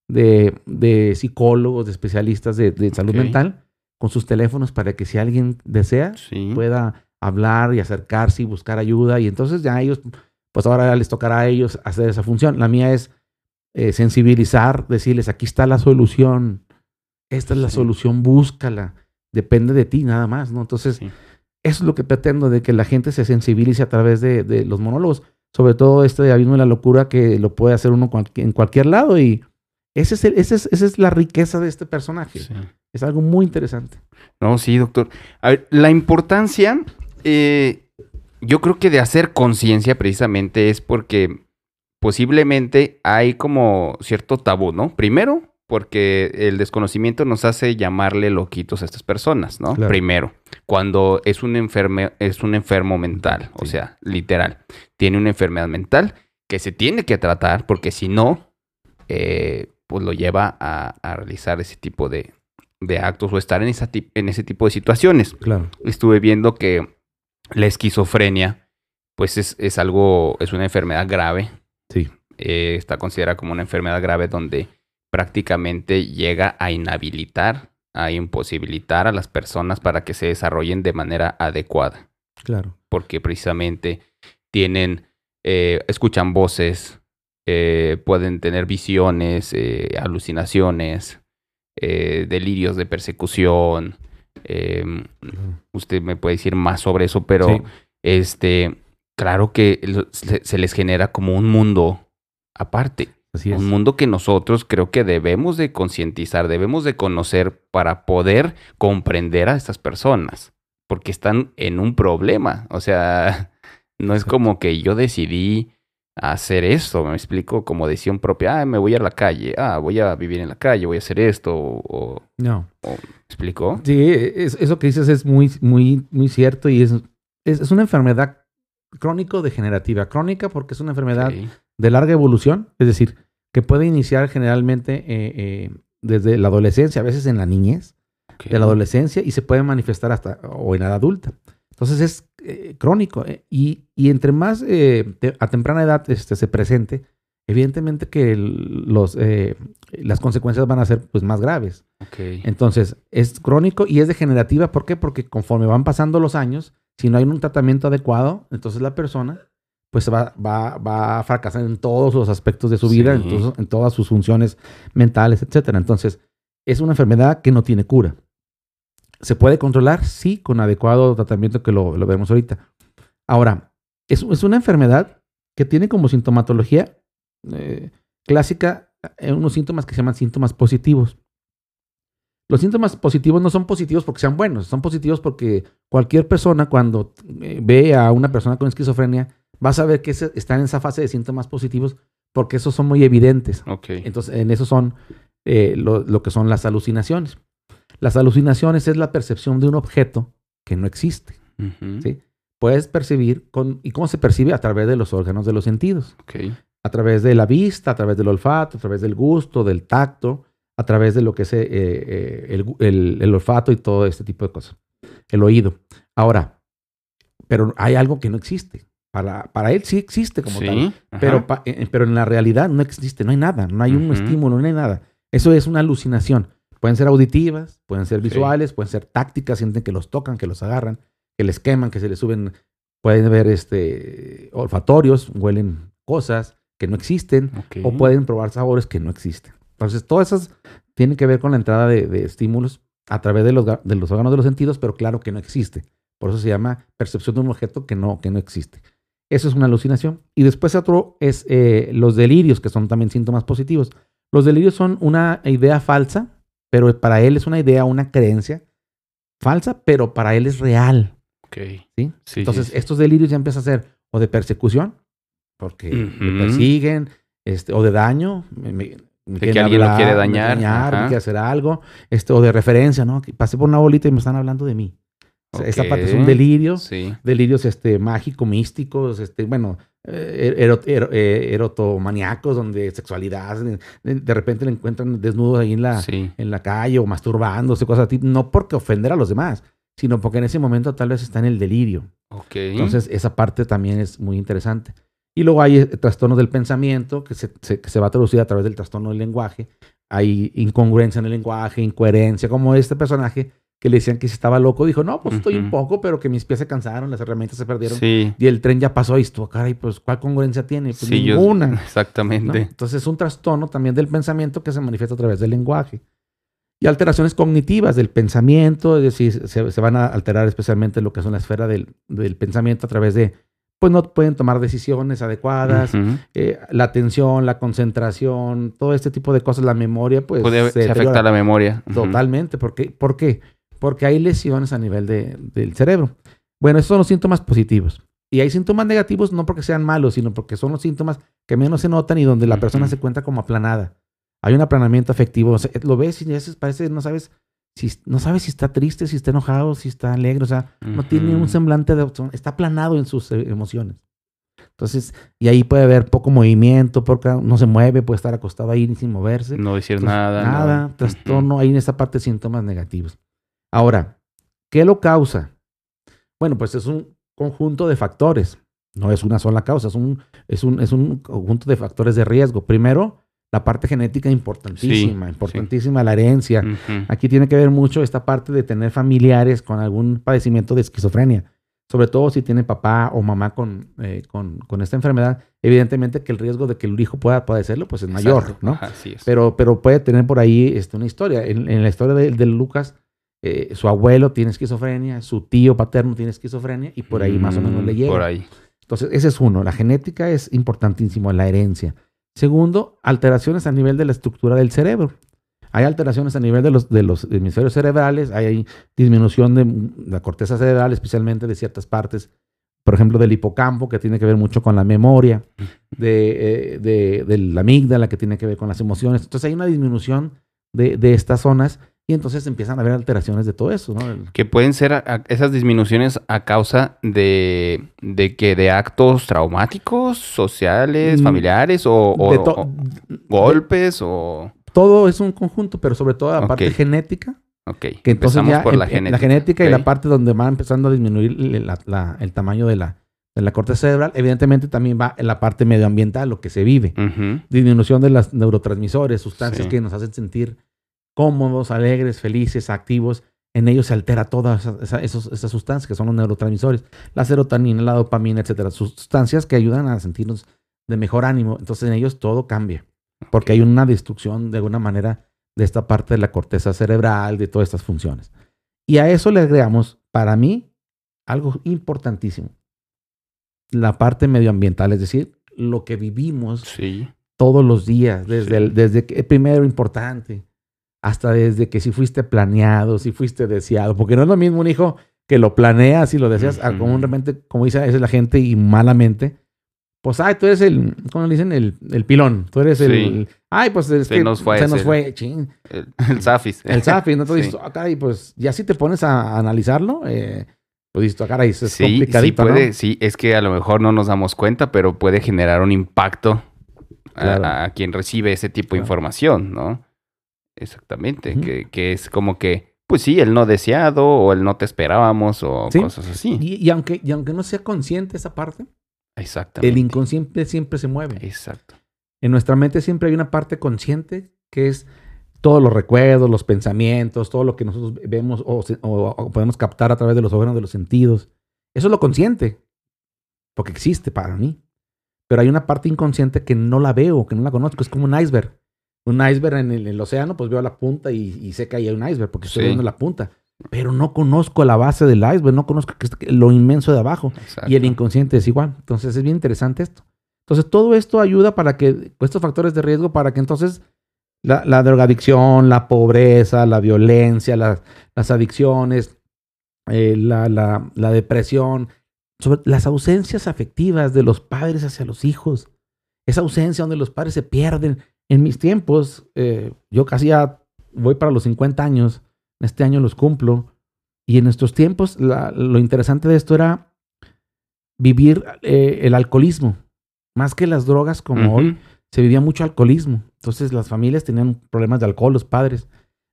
de, de psicólogos, de especialistas de, de salud mental, con sus teléfonos para que si alguien desea, Sí. pueda hablar y acercarse y buscar ayuda. Y entonces ya ellos, pues ahora les tocará a ellos hacer esa función. La mía es eh, sensibilizar, decirles, aquí está la solución. Esta es la Sí. solución, búscala. Depende de ti nada más, ¿no? Entonces, Sí. eso es lo que pretendo, de que la gente se sensibilice a través de, de los monólogos. Sobre todo este de Abismo de la Locura, que lo puede hacer uno en cualquier lado. Y ese es el- ese es- esa es la riqueza de este personaje. Sí. Es algo muy interesante. No, sí, doctor. A ver, la importancia, eh, yo creo que de hacer conciencia precisamente es porque posiblemente hay como cierto tabú, ¿no? Primero, porque el desconocimiento nos hace llamarle loquitos a estas personas, ¿no? Claro. Primero, cuando es un, enferme, es un enfermo mental, o sea, literal, tiene una enfermedad mental que se tiene que tratar porque si no, eh, pues lo lleva a, a realizar ese tipo de, de actos o estar en, esa tip- en ese tipo de situaciones. Claro. Estuve viendo que la esquizofrenia, pues es, es algo, es una enfermedad grave. Sí. Eh, está considerada como una enfermedad grave donde prácticamente llega a inhabilitar, a imposibilitar a las personas para que se desarrollen de manera adecuada Claro. porque precisamente tienen, eh, escuchan voces, eh, pueden tener visiones, eh, alucinaciones, eh, delirios de persecución. em, usted me puede decir más sobre eso, pero Sí. este, claro que se, les genera como un mundo aparte. Así es. Un mundo que nosotros creo que debemos de concientizar, debemos de conocer para poder comprender a estas personas, porque están en un problema. O sea, no es como que yo decidí hacer esto, me explico, como decisión propia, ah, me voy a la calle, ah, voy a vivir en la calle, voy a hacer esto, o, o- No. ¿me explico? Sí, es- eso que dices es muy, muy, muy cierto y es, es, es una enfermedad crónico-degenerativa. Crónica porque es una enfermedad de larga evolución, es decir, que puede iniciar generalmente eh, eh, desde la adolescencia, a veces en la niñez, de la adolescencia y se puede manifestar hasta o en edad adulta. Entonces es eh, crónico y, y entre más te- a temprana edad este, se presente, evidentemente que el- los, eh, las consecuencias van a ser pues, más graves. Entonces, es crónico y es degenerativa. ¿Por qué? Porque conforme van pasando los años, si no hay un tratamiento adecuado, entonces la persona pues va, va, va a fracasar en todos los aspectos de su vida, en, Sí. todos- en todas sus funciones mentales, etcétera. Entonces, es una enfermedad que no tiene cura. ¿Se puede controlar? Sí, con adecuado tratamiento que lo, lo vemos ahorita. Ahora, es, es una enfermedad que tiene como sintomatología eh, clásica eh, unos síntomas que se llaman síntomas positivos. Los síntomas positivos no son positivos porque sean buenos, son positivos porque cualquier persona cuando eh, ve a una persona con esquizofrenia va a saber que está en esa fase de síntomas positivos porque esos son muy evidentes. Entonces, en eso son eh, lo, lo que son las alucinaciones. Las alucinaciones es la percepción de un objeto que no existe. ¿sí? Puedes percibir, con, ¿y cómo se percibe? A través de los órganos de los sentidos a través de la vista, a través del olfato, a través del gusto, del tacto, a través de lo que es eh, eh, el, el- el olfato y todo este tipo de cosas. El oído. Ahora, pero hay algo que no existe. Para, para él sí existe como Sí, tal, ajá. pero, pa- eh, pero en la realidad no existe, no hay nada, no hay un Ujú. estímulo, no hay nada. Eso es una alucinación. Pueden ser auditivas, pueden ser Sí. visuales, pueden ser tácticas, sienten que los tocan, que los agarran, que les queman, que se les suben, pueden ver este, olfatorios, huelen cosas que no existen, Ok. o pueden probar sabores que no existen. Entonces, todas esas tienen que ver con la entrada de, de estímulos a través de los, de los órganos de los sentidos, pero claro que no existe. Por eso se llama percepción de un objeto que no, que no existe. Eso es una alucinación. Y después otro es eh, los delirios, que son también síntomas positivos. Los delirios son una idea falsa, pero para él es una idea, una creencia falsa, pero para él es real. Ok. ¿sí? Sí, Entonces, sí, sí. estos delirios ya empiezan a ser o de persecución, porque Ujú. me persiguen, este, o de daño, me- me- me que quieren alguien lo quiere dañar, me quiere hacer algo, este, o de referencia, ¿no? Que pasé por una bolita y me están hablando de mí. O sea, Esa parte es un delirio, Sí. delirios este, mágico, místicos, este, bueno, eh, ero- ero- eh, erotomaniacos, donde sexualidad, de, de repente le encuentran desnudo ahí en la, Sí. en la calle o masturbándose, cosas así, no porque ofender a los demás, sino porque en ese momento tal vez está en el delirio. Ok. Entonces, esa parte también es muy interesante. Y luego hay eh, trastornos del pensamiento, que se, se- que se va a traducir a través del trastorno del lenguaje. Hay incongruencia en el lenguaje, incoherencia, como este personaje que le decían que si estaba loco, dijo, no, pues estoy un poco, pero que mis pies se cansaron, las herramientas se perdieron. Sí. Y el tren ya pasó y estuvo, caray, pues ¿cuál congruencia tiene? Pues sí, yo- ninguna. ¿no? Exactamente. Entonces es un trastorno también del pensamiento que se manifiesta a través del lenguaje. Y alteraciones cognitivas del pensamiento, es decir, se, se van a alterar especialmente lo que son la esfera del, del pensamiento a través de, pues no pueden tomar decisiones adecuadas, eh, la atención, la concentración, todo este tipo de cosas, la memoria, pues Puede, se se afecta la memoria. Totalmente. ¿Por qué? ¿Por qué? Porque hay lesiones a nivel de- del cerebro. Bueno, esos son los síntomas positivos. Y hay síntomas negativos no porque sean malos, sino porque son los síntomas que menos se notan y donde la persona se cuenta como aplanada. Hay un aplanamiento afectivo. O sea, lo ves y a veces parece, no sabes si, no sabes si está triste, si está enojado, si está alegre. O sea, no tiene un semblante de... Está aplanado en sus eh, emociones. Entonces, y ahí puede haber poco movimiento, porque no se mueve, puede estar acostado ahí sin moverse. No decir Entonces, nada. Nada, no. trastorno, hay en esta parte síntomas negativos. Ahora, ¿qué lo causa? Bueno, pues es un conjunto de factores. No es una sola causa, es un, es un, es un conjunto de factores de riesgo. Primero, la parte genética importantísima, Sí, importantísima la herencia. Aquí tiene que ver mucho esta parte de tener familiares con algún padecimiento de esquizofrenia. Sobre todo si tiene papá o mamá con, eh, con, con esta enfermedad, evidentemente que el riesgo de que el hijo pueda padecerlo pues es mayor. ¿no? Así es. Pero, pero puede tener por ahí este, una historia. En, en la historia de, de Lucas, eh, su abuelo tiene esquizofrenia, su tío paterno tiene esquizofrenia y por ahí más o menos le Mm, llega. Por ahí. Entonces, ese es uno. La genética es importantísimo, la herencia. Segundo, alteraciones a nivel de la estructura del cerebro. Hay alteraciones a nivel de los, de los hemisferios cerebrales, hay disminución de la corteza cerebral, especialmente de ciertas partes, por ejemplo, del hipocampo, que tiene que ver mucho con la memoria, de, eh, de, de la amígdala, que tiene que ver con las emociones. Entonces hay una disminución de, de estas zonas y entonces empiezan a haber alteraciones de todo eso, ¿no? El- Que pueden ser a- a- esas disminuciones a causa de, de que de actos traumáticos, sociales, Mm, familiares o, golpes o... todo es un conjunto, pero sobre todo la parte genética, Ok, que entonces empezamos ya por la genética. genética y la parte donde va empezando a disminuir la- la- el tamaño de la, de la corteza cerebral, evidentemente también va en la parte medioambiental, lo que se vive. Disminución de los neurotransmisores, sustancias Sí. que nos hacen sentir cómodos, alegres, felices, activos. En ellos se altera todas esas, sustancias que son los neurotransmisores, la serotonina, la dopamina, etcétera, sustancias que ayudan a sentirnos de mejor ánimo. Entonces en ellos todo cambia, porque hay una destrucción de alguna manera de esta parte de la corteza cerebral, de todas estas funciones. Y a eso le agregamos, para mí, algo importantísimo, la parte medioambiental, es decir, lo que vivimos Sí. todos los días, desde, Sí. el, desde que, primero importante, hasta desde que si fuiste planeado, si fuiste deseado, porque no es lo mismo un hijo que lo planeas y lo deseas, Ujú. como dice a veces la gente y malamente, pues, ay, tú eres el, ¿cómo le dicen? El, el pilón, tú eres el, Sí. ay, pues es Se que nos fue se nos fue, chin, El, el Zafis. el Zafi, ¿no? Entonces Sí. dices, ah, caray, pues ya si te pones a analizarlo, eh, pues dices, ah, caray, es Sí, sí complicadito, puede, ¿no? sí, es que a lo mejor no nos damos cuenta, pero puede generar un impacto a- Claro. a, quien recibe ese tipo de información, ¿no? Exactamente, que, que es como que, pues sí, el no deseado o el no te esperábamos o Sí. cosas así. Y, y aunque, y aunque no sea consciente esa parte, Exactamente. el inconsciente siempre se mueve. Exacto. En nuestra mente siempre hay una parte consciente que es todos los recuerdos, los pensamientos, todo lo que nosotros vemos o- o podemos captar a través de los órganos de los sentidos. Eso es lo consciente, porque existe para mí. Pero hay una parte inconsciente que no la veo, que no la conozco. Es como un iceberg. Un iceberg en el, en el océano, pues veo la punta y, y sé que ahí hay un iceberg, porque estoy Sí. viendo la punta. Pero no conozco la base del iceberg, no conozco lo inmenso de abajo. exacto. Y el inconsciente es igual. Entonces es bien interesante esto. Entonces todo esto ayuda para que, estos factores de riesgo, para que entonces la, la drogadicción, la pobreza, la violencia, las- las adicciones, eh, la, la- la depresión, sobre las ausencias afectivas de los padres hacia los hijos, esa ausencia donde los padres se pierden. En mis tiempos, eh, yo casi ya voy para los 50 años, este año los cumplo, y en nuestros tiempos la- lo interesante de esto era vivir eh, el alcoholismo. Más que las drogas como hoy, se vivía mucho alcoholismo. Entonces las familias tenían problemas de alcohol, los padres.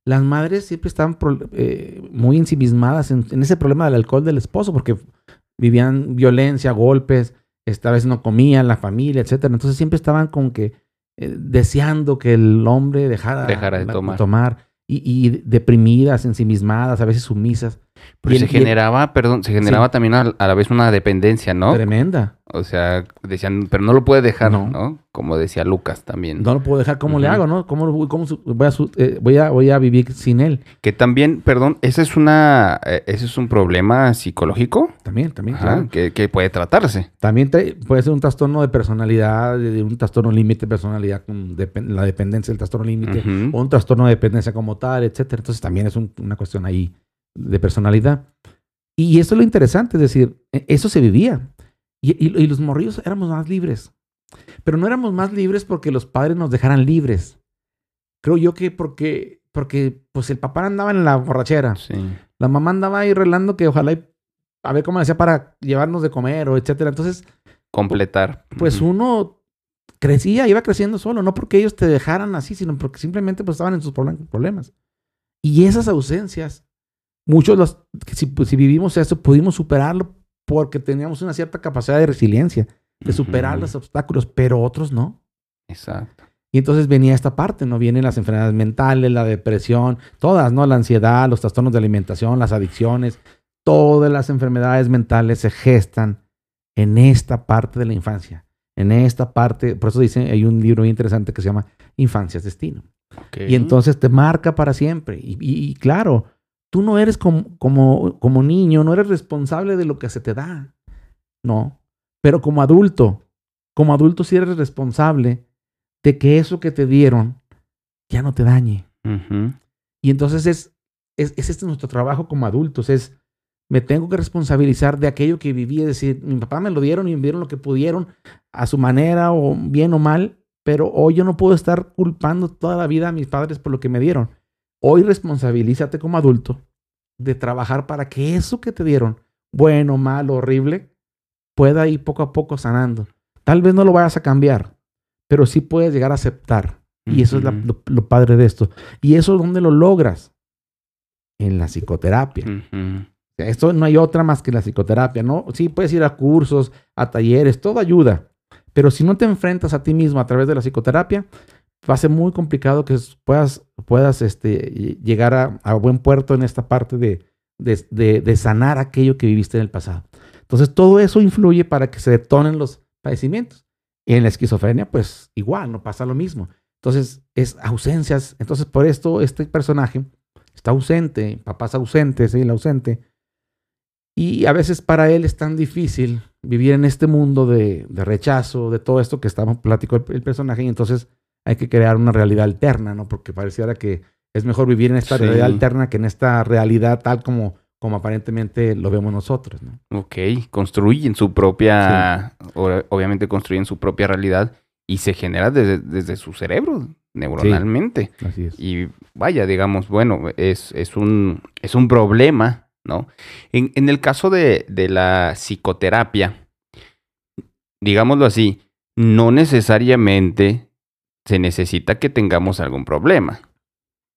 Las madres siempre estaban pro- eh, muy ensimismadas en, en ese problema del alcohol del esposo porque vivían violencia, golpes, esta vez no comían, la familia, etcétera. Entonces siempre estaban como que eh, deseando que el hombre dejara, Dejara de la- tomar. tomar. y, y deprimidas, ensimismadas, a veces sumisas. Pero Y se el- y el- generaba, perdón, se generaba también a, a la vez una dependencia, ¿no? Tremenda. O sea, decían, pero no lo puede dejar, No. ¿no? Como decía Lucas también. No lo puedo dejar. ¿Cómo le hago, no? ¿Cómo, cómo voy, a, su- eh, voy, a, voy a vivir sin él? Que también, perdón, ese es una, eh, ese es un problema psicológico También, también, Ajá, claro. que, que puede tratarse. También puede ser un trastorno de personalidad, de, de un trastorno límite de personalidad, con depen- la dependencia del trastorno límite, o un trastorno de dependencia como tal, etcétera. Entonces también es un- una cuestión ahí de personalidad. Y eso es lo interesante, es decir, e- eso se vivía. Y, y- y los morrillos éramos más libres. Pero no éramos más libres porque los padres nos dejaran libres. Creo yo que porque, porque pues el papá andaba en la borrachera. Sí. La mamá andaba ahí relando que ojalá y- a ver cómo hacía para llevarnos de comer o etcétera. Entonces, Completar. pues uno crecía, iba creciendo solo, no porque ellos te dejaran así, sino porque simplemente pues estaban en sus problem- problemas. Y esas ausencias, muchos los, que si, pues, si vivimos eso, pudimos superarlo porque teníamos una cierta capacidad de resiliencia, de superar los obstáculos, pero otros no. Exacto. Y entonces venía esta parte, ¿no? Vienen las enfermedades mentales, la depresión, todas, ¿no? La ansiedad, los trastornos de alimentación, las adicciones, todas las enfermedades mentales se gestan en esta parte de la infancia. En esta parte, por eso dice, hay un libro muy interesante que se llama Infancia es Destino. Y entonces te marca para siempre. Y, y- y claro, tú no eres como, como, como niño, no eres responsable de lo que se te da. No. Pero como adulto, como adulto sí eres responsable de que eso que te dieron ya no te dañe. Y entonces es, es, es este nuestro trabajo como adultos, es me tengo que responsabilizar de aquello que viví, es decir, mi papá me lo dieron y me dieron lo que pudieron a su manera o bien o mal, pero hoy yo no puedo estar culpando toda la vida a mis padres por lo que me dieron. Hoy responsabilízate como adulto de trabajar para que eso que te dieron, bueno, malo, horrible, pueda ir poco a poco sanando. Tal vez no lo vayas a cambiar, pero sí puedes llegar a aceptar. Y eso es la- lo, lo padre de esto. ¿Y eso dónde lo logras? En la psicoterapia. Sea, Esto no hay otra más que la psicoterapia, ¿no? Sí, puedes ir a cursos, a talleres, todo ayuda. Pero si no te enfrentas a ti mismo a través de la psicoterapia, va a ser muy complicado que puedas, puedas este, ll- llegar a, a buen puerto en esta parte de, de, de- de sanar aquello que viviste en el pasado. Entonces, todo eso influye para que se detonen los padecimientos. Y en la esquizofrenia, pues igual, no pasa lo mismo. Entonces, es ausencias. Entonces, por esto, este personaje está ausente, papás ausentes, ¿sí? el ausente. Y a veces para él es tan difícil vivir en este mundo de, de rechazo, de todo esto que estamos platicó el, el personaje, y entonces hay que crear una realidad alterna, ¿no? Porque pareciera que es mejor vivir en esta Sí. realidad alterna que en esta realidad tal como, como aparentemente lo vemos nosotros, ¿no? Ok, construyen su propia, obviamente construyen su propia realidad y se genera desde, desde su cerebro, neuronalmente. Así es. Y vaya, digamos, bueno, es, es, un, es un problema, ¿no? En, en el caso de, de la psicoterapia, digámoslo así, no necesariamente se necesita que tengamos algún problema.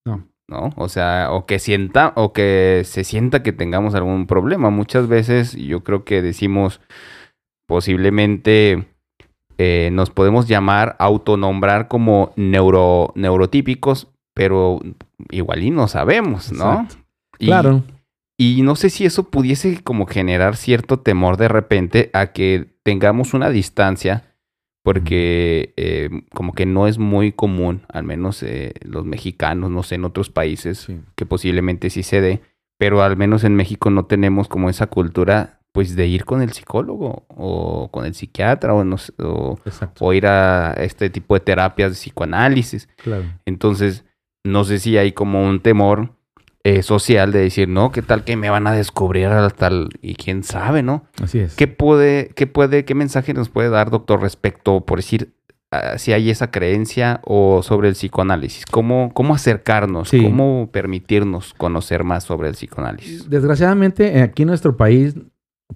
No. ¿no? O sea, o que sienta, o que se sienta que tengamos algún problema. Muchas veces yo creo que decimos posiblemente eh, nos podemos llamar, autonombrar como neuro, neurotípicos, pero igual y no sabemos, ¿no? Y- Claro. y no sé si eso pudiese como generar cierto temor de repente a que tengamos una distancia, porque eh, como que no es muy común, al menos eh, los mexicanos, no sé, en otros países, Sí. que posiblemente sí se dé, pero al menos en México no tenemos como esa cultura, pues de ir con el psicólogo o con el psiquiatra o, no sé, o, o ir a este tipo de terapias de psicoanálisis. Claro. Entonces, no sé si hay como un temor eh, social de decir, no, ¿qué tal que me van a descubrir al tal? Y quién sabe, ¿no? Así es. ¿Qué puede, qué puede, qué mensaje nos puede dar, doctor, respecto, por decir, si hay esa creencia o sobre el psicoanálisis? ¿Cómo, cómo acercarnos? Sí. ¿Cómo permitirnos conocer más sobre el psicoanálisis? Desgraciadamente, aquí en nuestro país,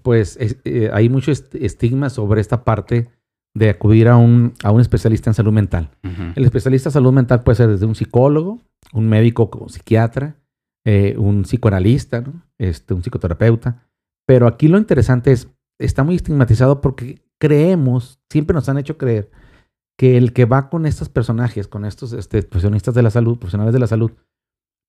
pues es- eh, hay mucho est- estigma sobre esta parte de acudir a un, a un especialista en salud mental. El especialista en salud mental puede ser desde un psicólogo, un médico como psiquiatra, eh, un psicoanalista, ¿no? este, un psicoterapeuta. Pero aquí lo interesante es, está muy estigmatizado porque creemos, siempre nos han hecho creer, que el que va con estos personajes, con estos este, profesionistas de la salud, profesionales de la salud,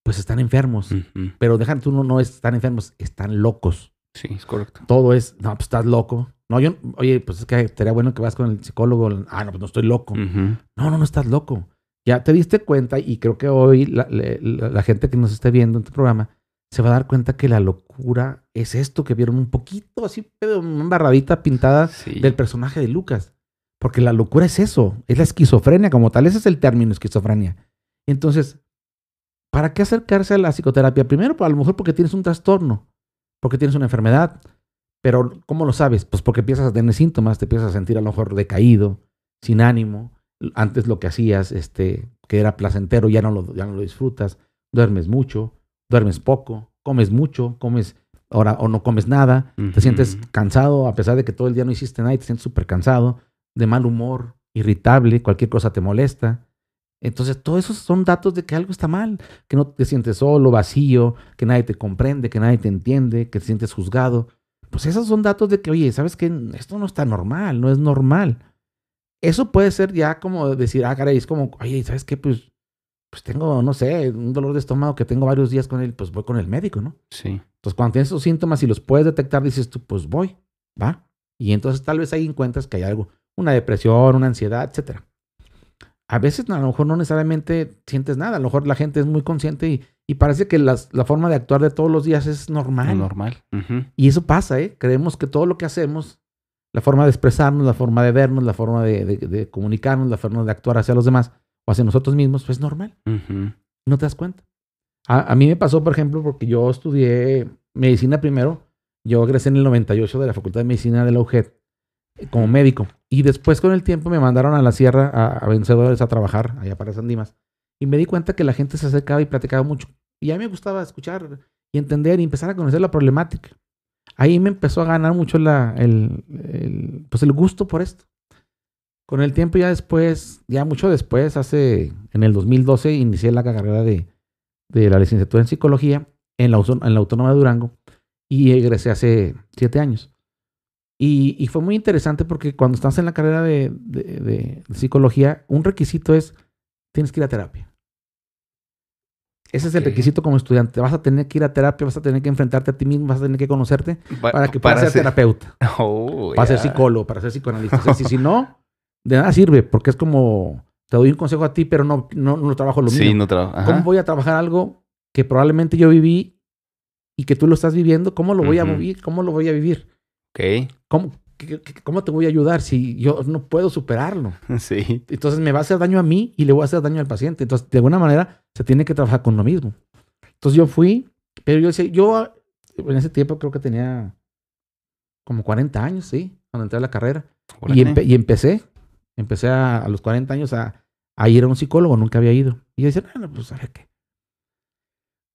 pues están enfermos. Pero dejan tú no, no están enfermos, están locos. Sí, es correcto. Todo es, no, pues estás loco. No, yo, oye, pues es que estaría bueno que vas con el psicólogo. Ah, no, pues no estoy loco. No, no, no estás loco. Ya te diste cuenta y creo que hoy la, le- la- la gente que nos esté viendo en este programa se va a dar cuenta que la locura es esto que vieron un poquito así, pero una embarradita pintada Sí. del personaje de Lucas. Porque la locura es eso, es la esquizofrenia como tal. Ese es el término, esquizofrenia. Entonces, ¿para qué acercarse a la psicoterapia? Primero, pues, a lo mejor porque tienes un trastorno, porque tienes una enfermedad. Pero, ¿cómo lo sabes? Pues porque empiezas a tener síntomas, te empiezas a sentir a lo mejor decaído, sin ánimo. Antes lo que hacías, este, que era placentero, ya no lo, ya no lo disfrutas. Duermes mucho, duermes poco, comes mucho, comes ahora o no comes nada. Te sientes cansado, a pesar de que todo el día no hiciste nada y te sientes súper cansado, de mal humor, irritable, cualquier cosa te molesta. Entonces, todos esos son datos de que algo está mal, que no te sientes solo, vacío, que nadie te comprende, que nadie te entiende, que te sientes juzgado. Pues esos son datos de que, oye, ¿sabes qué? Esto no está normal, no es normal. Eso puede ser ya como decir, ah, caray, es como, oye, ¿sabes qué? Pues, pues tengo, no sé, un dolor de estómago que tengo varios días con él, pues voy con el médico, ¿no? Sí. Entonces, cuando tienes esos síntomas y los puedes detectar, dices tú, pues voy, va. Y entonces tal vez ahí encuentras que hay algo, una depresión, una ansiedad, etcétera. A veces a lo mejor no necesariamente sientes nada, a lo mejor la gente es muy consciente y, y parece que las- la forma de actuar de todos los días es normal. Normal. Y eso pasa, ¿eh? Creemos que todo lo que hacemos, la forma de expresarnos, la forma de vernos, la forma de, de- de comunicarnos, la forma de actuar hacia los demás o hacia nosotros mismos, pues es normal no te das cuenta. A, a mí me pasó, por ejemplo, porque yo estudié medicina primero. Yo egresé en el 98 de la Facultad de Medicina de la UJED eh, como médico. Y después, con el tiempo, me mandaron a la sierra a, a vencedores a trabajar allá para San Dimas. Y me di cuenta que la gente se acercaba y platicaba mucho. Y a mí me gustaba escuchar y entender y empezar a conocer la problemática. Ahí me empezó a ganar mucho la, el, pues el gusto por esto. Con el tiempo ya después, ya mucho después, hace, en el 2012, inicié la carrera de, la licenciatura en psicología en la, en la Autónoma de Durango y egresé hace siete años. Y, fue muy interesante porque cuando estás en la carrera de- de psicología, un requisito es, tienes que ir a terapia. Ese es el requisito como estudiante. Vas a tener que ir a terapia, vas a tener que enfrentarte a ti mismo, vas a tener que conocerte Pa- para que puedas ser terapeuta, Oh, para ser psicólogo, para ser psicoanalista. O sea, si, no, de nada sirve porque es como, te doy un consejo a ti, pero no, no, no trabajo lo mío. Sí, no trabaja. ¿Cómo voy a trabajar algo que probablemente yo viví y que tú lo estás viviendo? ¿Cómo lo voy a vivir? ¿Cómo lo voy a vivir? Ok. ¿Cómo, cómo te voy a ayudar si yo no puedo superarlo? Sí. Entonces me va a hacer daño a mí y le voy a hacer daño al paciente. Entonces, de alguna manera, se tiene que trabajar con lo mismo. Entonces yo fui, pero yo decía, yo en ese tiempo creo que tenía como 40 años, sí, cuando entré a la carrera. Y, empe- y empecé, empecé a, a los 40 años a, a ir a un psicólogo, nunca había ido. Y yo decía, bueno, pues a ver qué.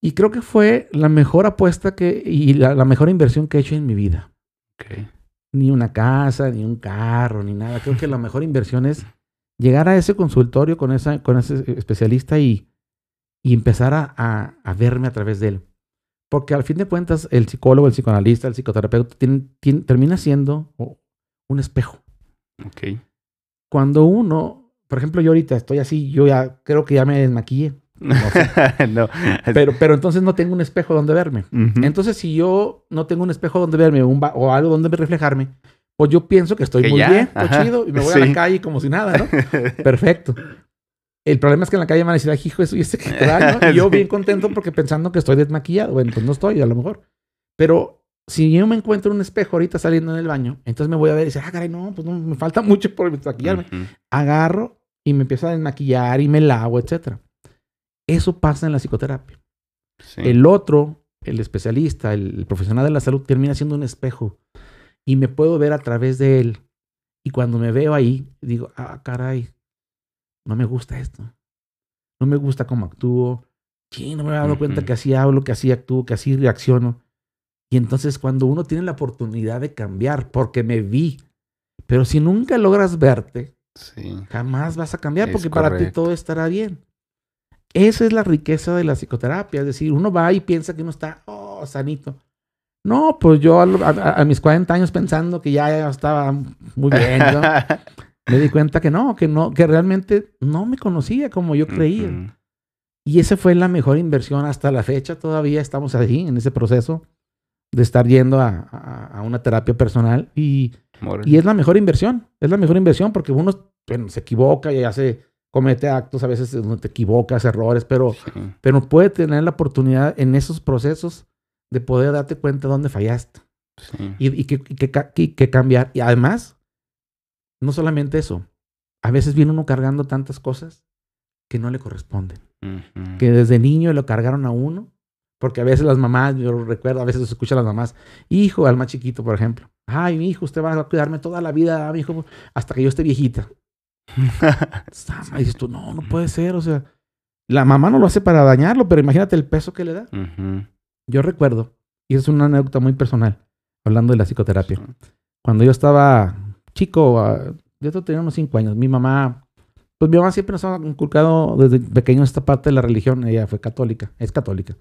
Y creo que fue la mejor apuesta que, y la, la mejor inversión que he hecho en mi vida. Ok. Ni una casa, ni un carro, ni nada. Creo que la mejor inversión es llegar a ese consultorio con, esa, con ese especialista y, y empezar a, a- a verme a través de él. Porque al fin de cuentas, el psicólogo, el psicoanalista, el psicoterapeuta, tiene- tiene- termina siendo un espejo. Ok. Cuando uno, por ejemplo, yo ahorita estoy así, yo ya creo que ya me desmaquillé. no. Pero, pero entonces no tengo un espejo donde verme. Entonces, si yo no tengo un espejo donde verme o, un o algo donde reflejarme, pues yo pienso que estoy Que muy ya, bien, estoy ajá, chido, y me voy a la calle como si nada, ¿no? Perfecto. El problema es que en la calle me van a decir, hijo, eso y este que trae, ¿no? Y yo bien contento porque pensando que estoy desmaquillado. Bueno, pues no estoy, a lo mejor. Pero si yo me encuentro un espejo ahorita saliendo en el baño, entonces me voy a ver y decir, ah, caray, no, pues no, me falta mucho por desmaquillarme. Ujú. Agarro y me empiezo a desmaquillar y me lavo, etcétera. Eso pasa en la psicoterapia. Sí. El otro, el especialista, el, el profesional de la salud, termina siendo un espejo y me puedo ver a través de él. Y cuando me veo ahí, digo, ah, caray, no me gusta esto. No me gusta cómo actúo. Sí, no me he dado cuenta que así hablo, que así actúo, que así reacciono. Y entonces cuando uno tiene la oportunidad de cambiar, porque me vi, pero si nunca logras verte, Sí. jamás vas a cambiar Es porque para ti todo estará bien. Esa es la riqueza de la psicoterapia. Es decir, uno va y piensa que uno está, oh, sanito. No, pues yo a, lo- a- a mis 40 años pensando que ya, estaba muy bien, ¿no? me di cuenta que no, que no, que realmente no me conocía como yo creía. Y esa fue la mejor inversión hasta la fecha. Todavía estamos ahí en ese proceso de estar yendo a, a- una terapia personal y, y es la mejor inversión. Es la mejor inversión porque uno bueno, se equivoca y hace, comete actos a veces donde te equivocas, errores, pero, Sí. pero puede tener la oportunidad en esos procesos de poder darte cuenta dónde fallaste Sí. y, y que, y que ca- y que cambiar. Y además, no solamente eso, a veces viene uno cargando tantas cosas que no le corresponden, que desde niño lo cargaron a uno, porque a veces las mamás, yo recuerdo, a veces se escucha a las mamás, hijo, al más chiquito, por ejemplo, ay, mi hijo, usted va a cuidarme toda la vida, mi hijo, hasta que yo esté viejita. Y dices tú, no, no puede ser, o sea, la mamá no lo hace para dañarlo, pero imagínate el peso que le da. Yo recuerdo, y es una anécdota muy personal, hablando de la psicoterapia. Cuando yo estaba chico, ah, yo tenía unos cinco años, mi mamá, pues mi mamá siempre nos ha inculcado desde pequeño esta parte de la religión, ella fue católica, es católica,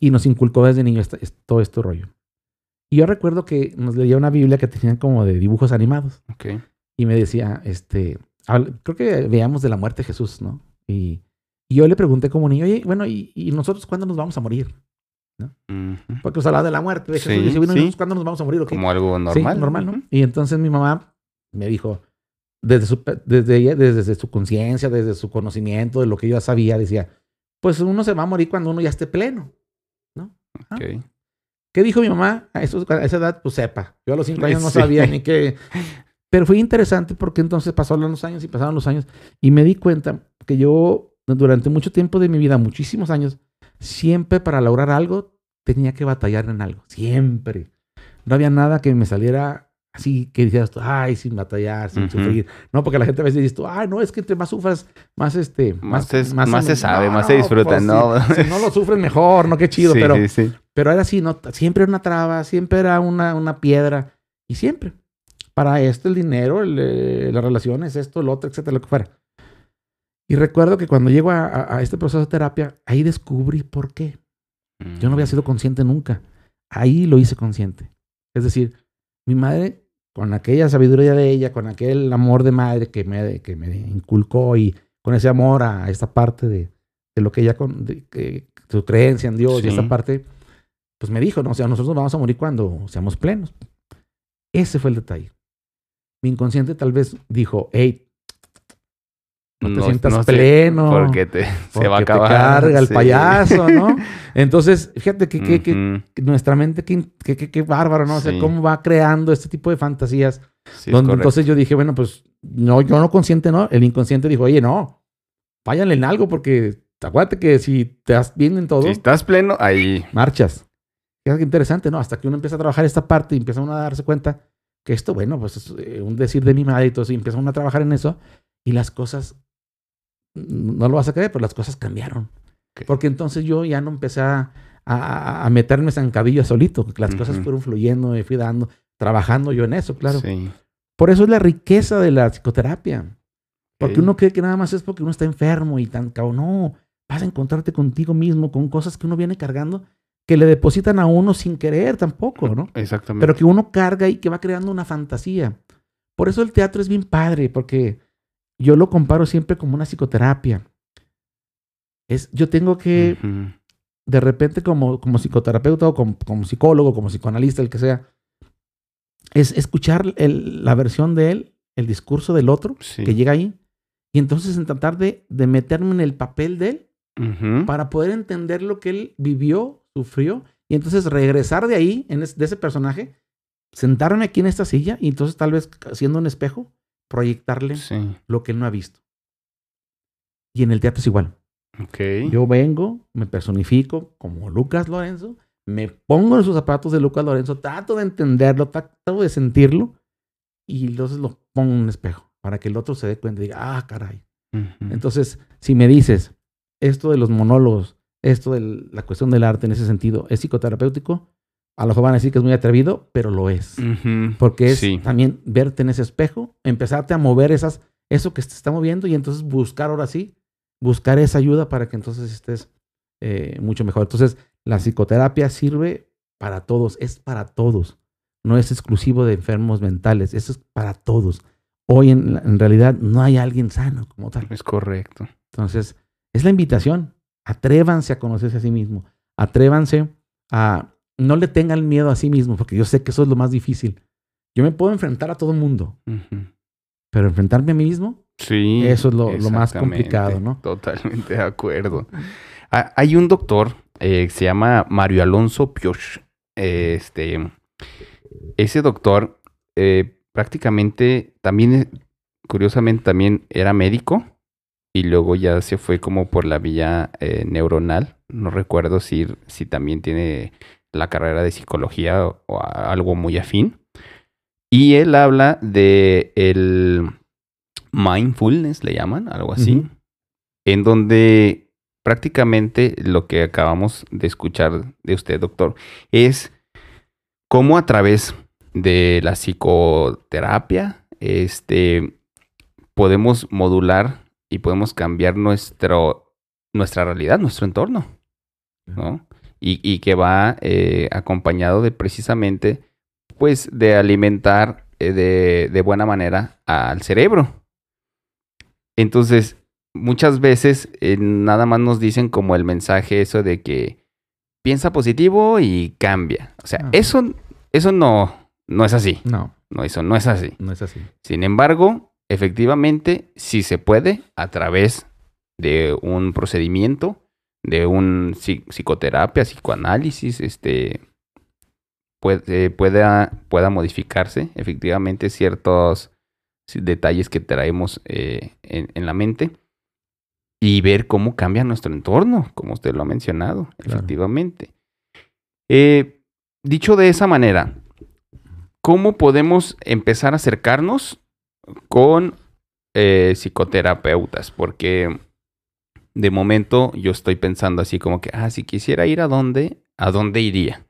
y nos inculcó desde niño esta- es- todo este rollo. Y yo recuerdo que nos leía una Biblia que tenía como de dibujos animados, Ok. y me decía, este, creo que veíamos de la muerte de Jesús, ¿no? Y, y yo le pregunté como niño, oye, bueno, ¿y, y nosotros cuándo nos vamos a morir? Ujú. Porque os hablaba de la muerte de Sí, Jesús. y dice, bueno, ¿y sí. cuándo nos vamos a morir? o qué?" Como algo Sí, normal. normal, ¿no? Ujú. Y entonces mi mamá me dijo, desde su, desde, ella- desde su conciencia, desde su conocimiento de lo que yo ya sabía, decía, pues uno se va a morir cuando uno ya esté pleno. Ah. Ok. ¿Qué dijo mi mamá? A, esos- a esa edad, pues sepa. Yo a los cinco años no Sí. sabía ni qué. Pero fue interesante porque entonces pasaron los años y pasaron los años y me di cuenta que yo durante mucho tiempo de mi vida, muchísimos años, siempre para lograr algo tenía que batallar en algo. Siempre. No había nada que me saliera así que dijeras tú, ay, sin batallar, sin sufrir. No, porque la gente a veces dice tú, ay, no, es que entre más sufras, más este, Más es- más se sabe, más se disfruta, pues, ¿no? Si, si no lo sufres mejor, no, qué chido, sí, pero sí, sí. pero era así, ¿no? Siempre era una traba, siempre era una, una piedra. Y siempre. Para esto, el dinero, el, eh, las relaciones, esto, el otro, etcétera, lo que fuera. Y recuerdo que cuando llego a, a- a este proceso de terapia, ahí descubrí por qué. Yo no había sido consciente nunca. Ahí lo hice consciente. Es decir, mi madre, con aquella sabiduría de ella, con aquel amor de madre que me, que me inculcó y con ese amor a esta parte de, de lo que ella, con, de, su creencia en Dios y Sí. esta parte, pues me dijo, no, o sea, nosotros nos vamos a morir cuando seamos plenos. Ese fue el detalle. Mi inconsciente tal vez dijo, hey, no te sientas pleno. Porque te, se va a porque te acabar. carga el sí. payaso, ¿no? Entonces, fíjate que, que- nuestra mente, qué, bárbaro, ¿no? O sea, Sí. cómo va creando este tipo de fantasías. Sí, donde entonces yo dije, bueno, pues no, yo no consciente, ¿no? El inconsciente dijo, oye, no, váyanle en algo porque acuérdate que si te das bien en todo, Si estás pleno, ahí. marchas. Fíjate qué interesante, ¿no? Hasta que uno empieza a trabajar esta parte y empieza uno a darse cuenta que esto, bueno, pues es eh, un decir de mi madre y todo eso, y empieza uno a trabajar en eso y las cosas, mm, no lo vas a creer, pero las cosas cambiaron. Porque entonces yo ya no empecé a, a, a meterme zancadillas solito, las cosas fueron fluyendo, me fui dando, trabajando yo en eso, claro. Sí. Por eso es la riqueza de la psicoterapia. Porque Ok. uno cree que nada más es porque uno está enfermo y tan cabrón. No, vas a encontrarte contigo mismo con cosas que uno viene cargando que le depositan a uno sin querer tampoco, ¿no? Exactamente. Pero que uno carga y que va creando una fantasía. Por eso el teatro es bien padre, porque yo lo comparo siempre como una psicoterapia. Es, yo tengo que, Ujú. de repente, como, como psicoterapeuta o como, como psicólogo, como psicoanalista, el que sea, es escuchar el- la versión de él, el discurso del otro Sí. que llega ahí, y entonces en tratar de, de meterme en el papel de él Ujú. para poder entender lo que él vivió, sufrió, y entonces regresar de ahí, en es- de ese personaje, sentarme aquí en esta silla y entonces tal vez haciendo un espejo, proyectarle Sí. lo que él no ha visto. Y en el teatro es igual. Ok. Yo vengo, me personifico como Lucas Lorenzo, me pongo en sus zapatos de Lucas Lorenzo, trato de entenderlo, trato de sentirlo, y entonces lo pongo en un espejo para que el otro se dé cuenta y diga, ah, caray. Entonces, si me dices esto de los monólogos, esto de la cuestión del arte en ese sentido, ¿es psicoterapéutico? A lo mejor van a decir que es muy atrevido, pero lo es. Porque es Sí. también verte en ese espejo, empezarte a mover esas, eso que te está moviendo y entonces buscar ahora sí, buscar esa ayuda para que entonces estés eh, mucho mejor. Entonces, la psicoterapia sirve para todos, es para todos. No es exclusivo de enfermos mentales, eso es para todos. Hoy en, en realidad no hay alguien sano como tal. Es correcto. Entonces, es la invitación. Atrévanse a conocerse a sí mismo. Atrévanse a... No le tengan miedo a sí mismo, porque yo sé que eso es lo más difícil. Yo me puedo enfrentar a todo el mundo, pero enfrentarme a mí mismo, Sí. eso es lo, lo más complicado, ¿no? Totalmente de acuerdo. Ha- Hay un doctor eh, que se llama Mario Alonso Pioch. Este, ese doctor eh, prácticamente también, curiosamente, también era médico y luego ya se fue como por la vía eh, neuronal. No recuerdo si, si también tiene la carrera de psicología o, algo muy afín. Y él habla de el mindfulness, le llaman, algo así, en donde prácticamente lo que acabamos de escuchar de usted, doctor, es cómo a través de la psicoterapia, este, podemos modular y podemos cambiar nuestro, nuestra realidad, nuestro entorno, ¿no? Y, y que va eh, acompañado de precisamente, pues, de alimentar eh, de, de buena manera al cerebro. Entonces, muchas veces eh, nada más nos dicen como el mensaje eso de que piensa positivo y cambia. O sea, Ah. eso, eso no, no es así. No, No, eso no es así. no es así. Sin embargo, efectivamente, sí se puede a través de un procedimiento, de un psi- psicoterapia, psicoanálisis, este, puede, pueda, pueda modificarse efectivamente ciertos detalles que traemos eh, en, en la mente y ver cómo cambia nuestro entorno, como usted lo ha mencionado, Claro. efectivamente. Eh, dicho de esa manera, ¿cómo podemos empezar a acercarnos con eh, psicoterapeutas? Porque de momento yo estoy pensando así como que, ah, si quisiera ir a dónde, ¿a dónde iría?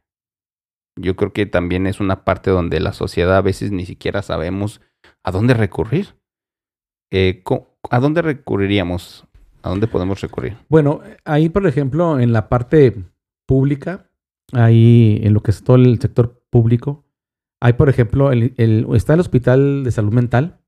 Yo creo que también es una parte donde la sociedad a veces ni siquiera sabemos a dónde recurrir. Eh, ¿A dónde recurriríamos? ¿A dónde podemos recurrir? Bueno, ahí, por ejemplo, en la parte pública, ahí en lo que es todo el sector público, hay, por ejemplo, el, el- está el Hospital de Salud Mental,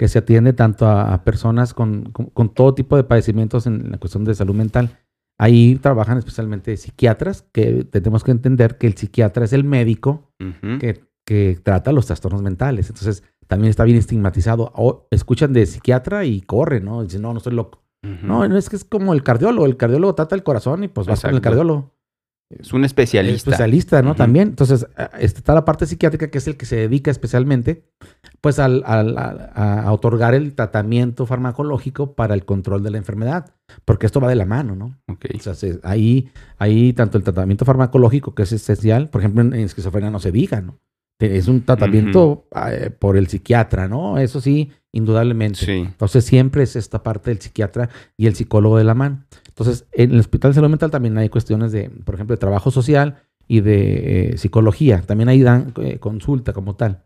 que se atiende tanto a, a personas con, con- con todo tipo de padecimientos en la cuestión de salud mental. Ahí trabajan especialmente psiquiatras, que tenemos que entender que el psiquiatra es el médico que, que trata los trastornos mentales. Entonces, también está bien estigmatizado. O escuchan de psiquiatra y corren, ¿no? Dicen, no, no estoy loco. Ujú. No, no es que es como el cardiólogo. El cardiólogo trata el corazón y pues vas con el cardiólogo. Es un especialista. Especialista, ¿no? También. Entonces, ah, este, está la parte psiquiátrica que es el que se dedica especialmente pues al, al- a, a otorgar el tratamiento farmacológico para el control de la enfermedad. Porque esto va de la mano, ¿no? Ok. O sea, se- ahí, ahí tanto el tratamiento farmacológico que es esencial, por ejemplo, en, en esquizofrenia no se diga, ¿no? Es un tratamiento eh, por el psiquiatra, ¿no? Eso sí, indudablemente. Sí. Entonces siempre es esta parte del psiquiatra y el psicólogo de la mano. Entonces, en el Hospital de Salud Mental también hay cuestiones de, por ejemplo, de trabajo social y de eh, psicología. También ahí dan eh, consulta como tal.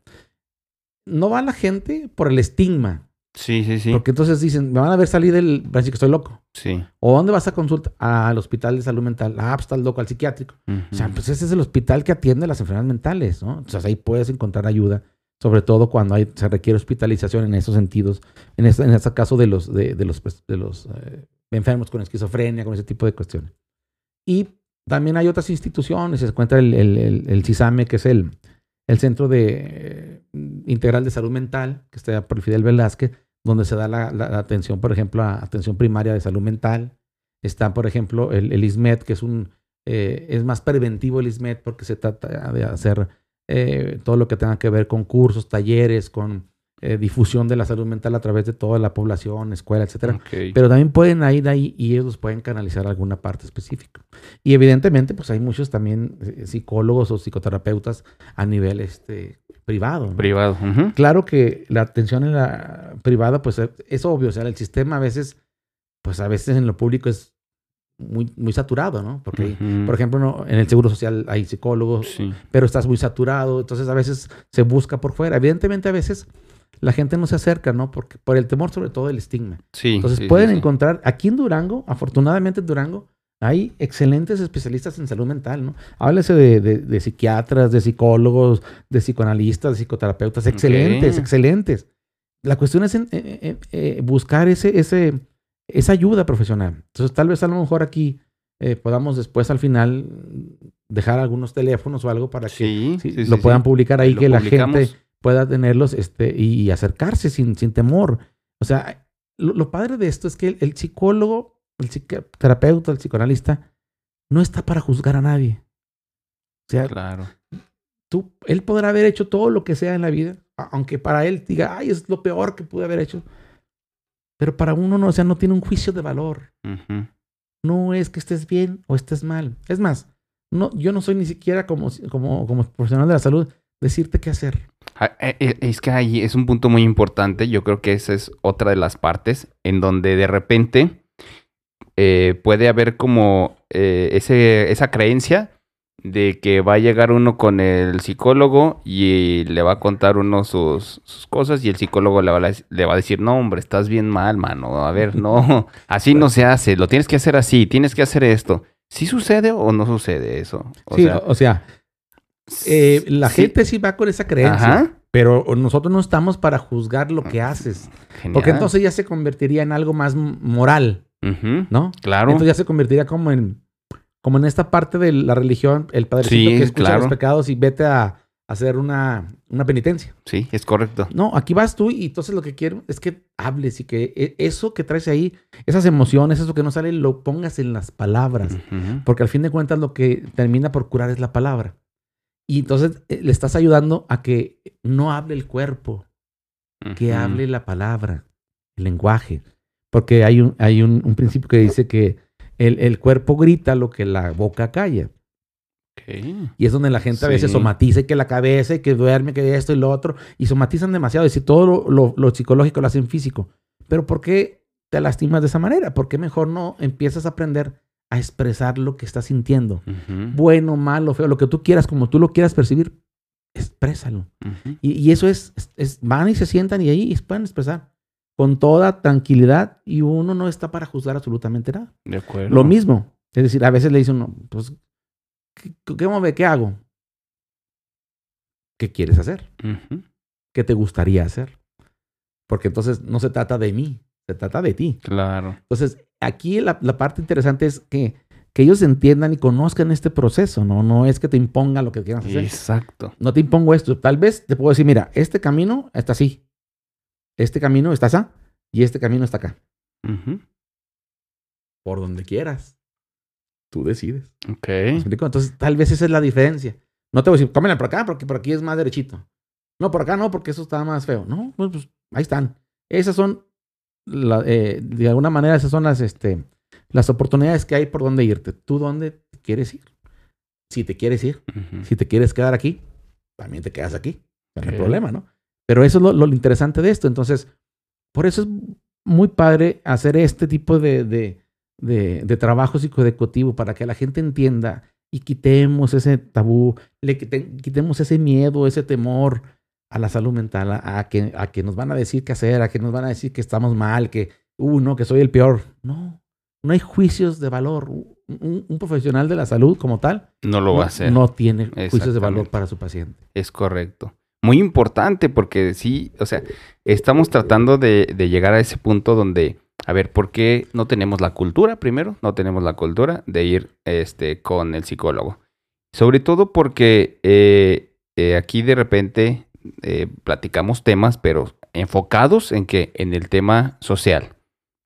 No va la gente por el estigma, Sí, sí, sí. porque entonces dicen, me van a ver salir del, van a decir que estoy loco. Sí. ¿O dónde vas a consulta? Al Hospital de Salud Mental. Ah, pues estás loco, al psiquiátrico. O sea, pues ese es el hospital que atiende las enfermedades mentales, ¿no? Entonces ahí puedes encontrar ayuda, sobre todo cuando hay, se requiere hospitalización en esos sentidos, en este, en este caso de los, de, de los, pues, de los eh, enfermos con esquizofrenia, con ese tipo de cuestiones. Y también hay otras instituciones, se encuentra el, el, el, CISAME, que es el, el Centro de, eh, Integral de Salud Mental, que está por Fidel Velázquez, donde se da la atención, por ejemplo, a atención primaria de salud mental. Está, por ejemplo, el, el ISMED, que es un eh, es más preventivo el ISMED porque se trata de hacer eh, todo lo que tenga que ver con cursos, talleres, con eh, difusión de la salud mental a través de toda la población, escuela, etcétera. Ok. Pero también pueden ir ahí y ellos pueden canalizar alguna parte específica. Y evidentemente, pues hay muchos también eh, psicólogos o psicoterapeutas a nivel este, privado. ¿no? Privado. ujú. Claro que la atención en la privada, pues eh, es obvio. O sea, el sistema a veces, pues a veces en lo público es muy, muy saturado, ¿no? Porque, hay- Ujú. por ejemplo, no, en el seguro social hay psicólogos, Sí. pero estás muy saturado. Entonces a veces se busca por fuera. Evidentemente a veces la gente no se acerca, ¿no? Porque por el temor sobre todo del estigma. Sí. Entonces sí, pueden sí. encontrar, aquí en Durango, afortunadamente en Durango, hay excelentes especialistas en salud mental, ¿no? Háblese de, de- de psiquiatras, de psicólogos, de psicoanalistas, de psicoterapeutas, excelentes, excelentes. La cuestión es en- eh, eh, eh, buscar ese, ese, esa ayuda profesional. Entonces tal vez a lo mejor aquí eh, podamos después al final dejar algunos teléfonos o algo para que Sí, sí, lo puedan publicar ahí, que la gente pueda tenerlos este, y, acercarse sin, sin temor. O sea, lo, lo padre de esto es que el, el psicólogo, el psicoterapeuta, el psicoanalista, no está para juzgar a nadie. O sea, Claro. tú, él podrá haber hecho todo lo que sea en la vida, aunque para él diga, ay, es lo peor que pude haber hecho. Pero para uno no, o sea, no tiene un juicio de valor. No es que estés bien o estés mal. Es más, no, yo no soy ni siquiera como, como, como profesional de la salud decirte qué hacer. Ah, eh, eh, Es que ahí es un punto muy importante. Yo creo que esa es otra de las partes en donde de repente eh, puede haber como eh, ese, esa creencia de que va a llegar uno con el psicólogo y le va a contar uno sus, sus cosas y el psicólogo le va, a, le va a decir, no hombre, estás bien mal, mano. A ver, no, así no se hace, lo tienes que hacer así, tienes que hacer esto. ¿Sí sucede o no sucede eso? O sí, sea, o sea, eh, la sí. gente sí va con esa creencia, Ajá. pero nosotros no estamos para juzgar lo que haces. Porque entonces ya se convertiría en algo más moral, ¿no? Claro. Entonces ya se convertiría como en, como en esta parte de la religión, el padrecito Sí, que escucha claro. los pecados y vete a hacer una, una penitencia. Sí, es correcto. No, aquí vas tú y entonces lo que quiero es que hables y que e- eso que traes ahí, esas emociones, eso que no sale, lo pongas en las palabras. Porque al fin de cuentas lo que termina por curar es la palabra. Y entonces eh, le estás ayudando a que no hable el cuerpo, que hable la palabra, el lenguaje. Porque hay un, hay un, un principio que dice que el, el cuerpo grita lo que la boca calla. Y es donde la gente a veces somatiza y que la cabeza y que duerme, que esto y lo otro. Y somatizan demasiado. Y si todo lo, lo- lo psicológico lo hacen físico. Pero ¿por qué te lastimas de esa manera? ¿Por qué mejor no empiezas a aprender a expresar lo que estás sintiendo? Bueno, malo, feo, lo que tú quieras, como tú lo quieras percibir, exprésalo. Ujú. Y, y eso es, van y se sientan y ahí pueden expresar con toda tranquilidad y uno no está para juzgar absolutamente nada. De acuerdo. Lo mismo, es decir, a veces le dice uno, pues, ¿qué, qué? ¿Qué hago? ¿Qué quieres hacer? ¿Qué te gustaría hacer? Porque entonces no se trata de mí, se trata de ti. Claro. Entonces, aquí la, la parte interesante es que, que ellos entiendan y conozcan este proceso, ¿no? No es que te imponga lo que quieras hacer. Exacto. No te impongo esto. Tal vez te puedo decir, mira, este camino está así. Este camino está así. Y este camino está acá. Por donde quieras. Tú decides. Ok. Entonces, tal vez esa es la diferencia. No te voy a decir, tómela por acá porque por aquí es más derechito. No, por acá no, porque eso está más feo. No, pues, pues, ahí están. Esas son, la- eh, de alguna manera, esas son las, este, las oportunidades que hay por donde irte. ¿Tú dónde quieres ir? Si te quieres ir, si te quieres quedar aquí, también te quedas aquí. No hay problema, ¿no? Pero eso es lo, lo interesante de esto. Entonces, por eso es muy padre hacer este tipo de, de, de, de trabajo para que la gente entienda y quitemos ese tabú, le quite- quitemos ese miedo, ese temor a la salud mental, a, a que, a que nos van a decir qué hacer, a que nos van a decir que estamos mal, que, uh, no, que soy el peor. No, no hay juicios de valor. Un, profesional de la salud como tal No lo no, va a hacer. no tiene juicios de valor para su paciente. Es correcto. Muy importante porque sí, o sea, estamos tratando de, de llegar a ese punto donde, a ver, ¿por qué no tenemos la cultura primero? No tenemos la cultura de ir este, con el psicólogo. Sobre todo porque eh, eh, aquí de repente eh, platicamos temas, pero enfocados en que en el tema social,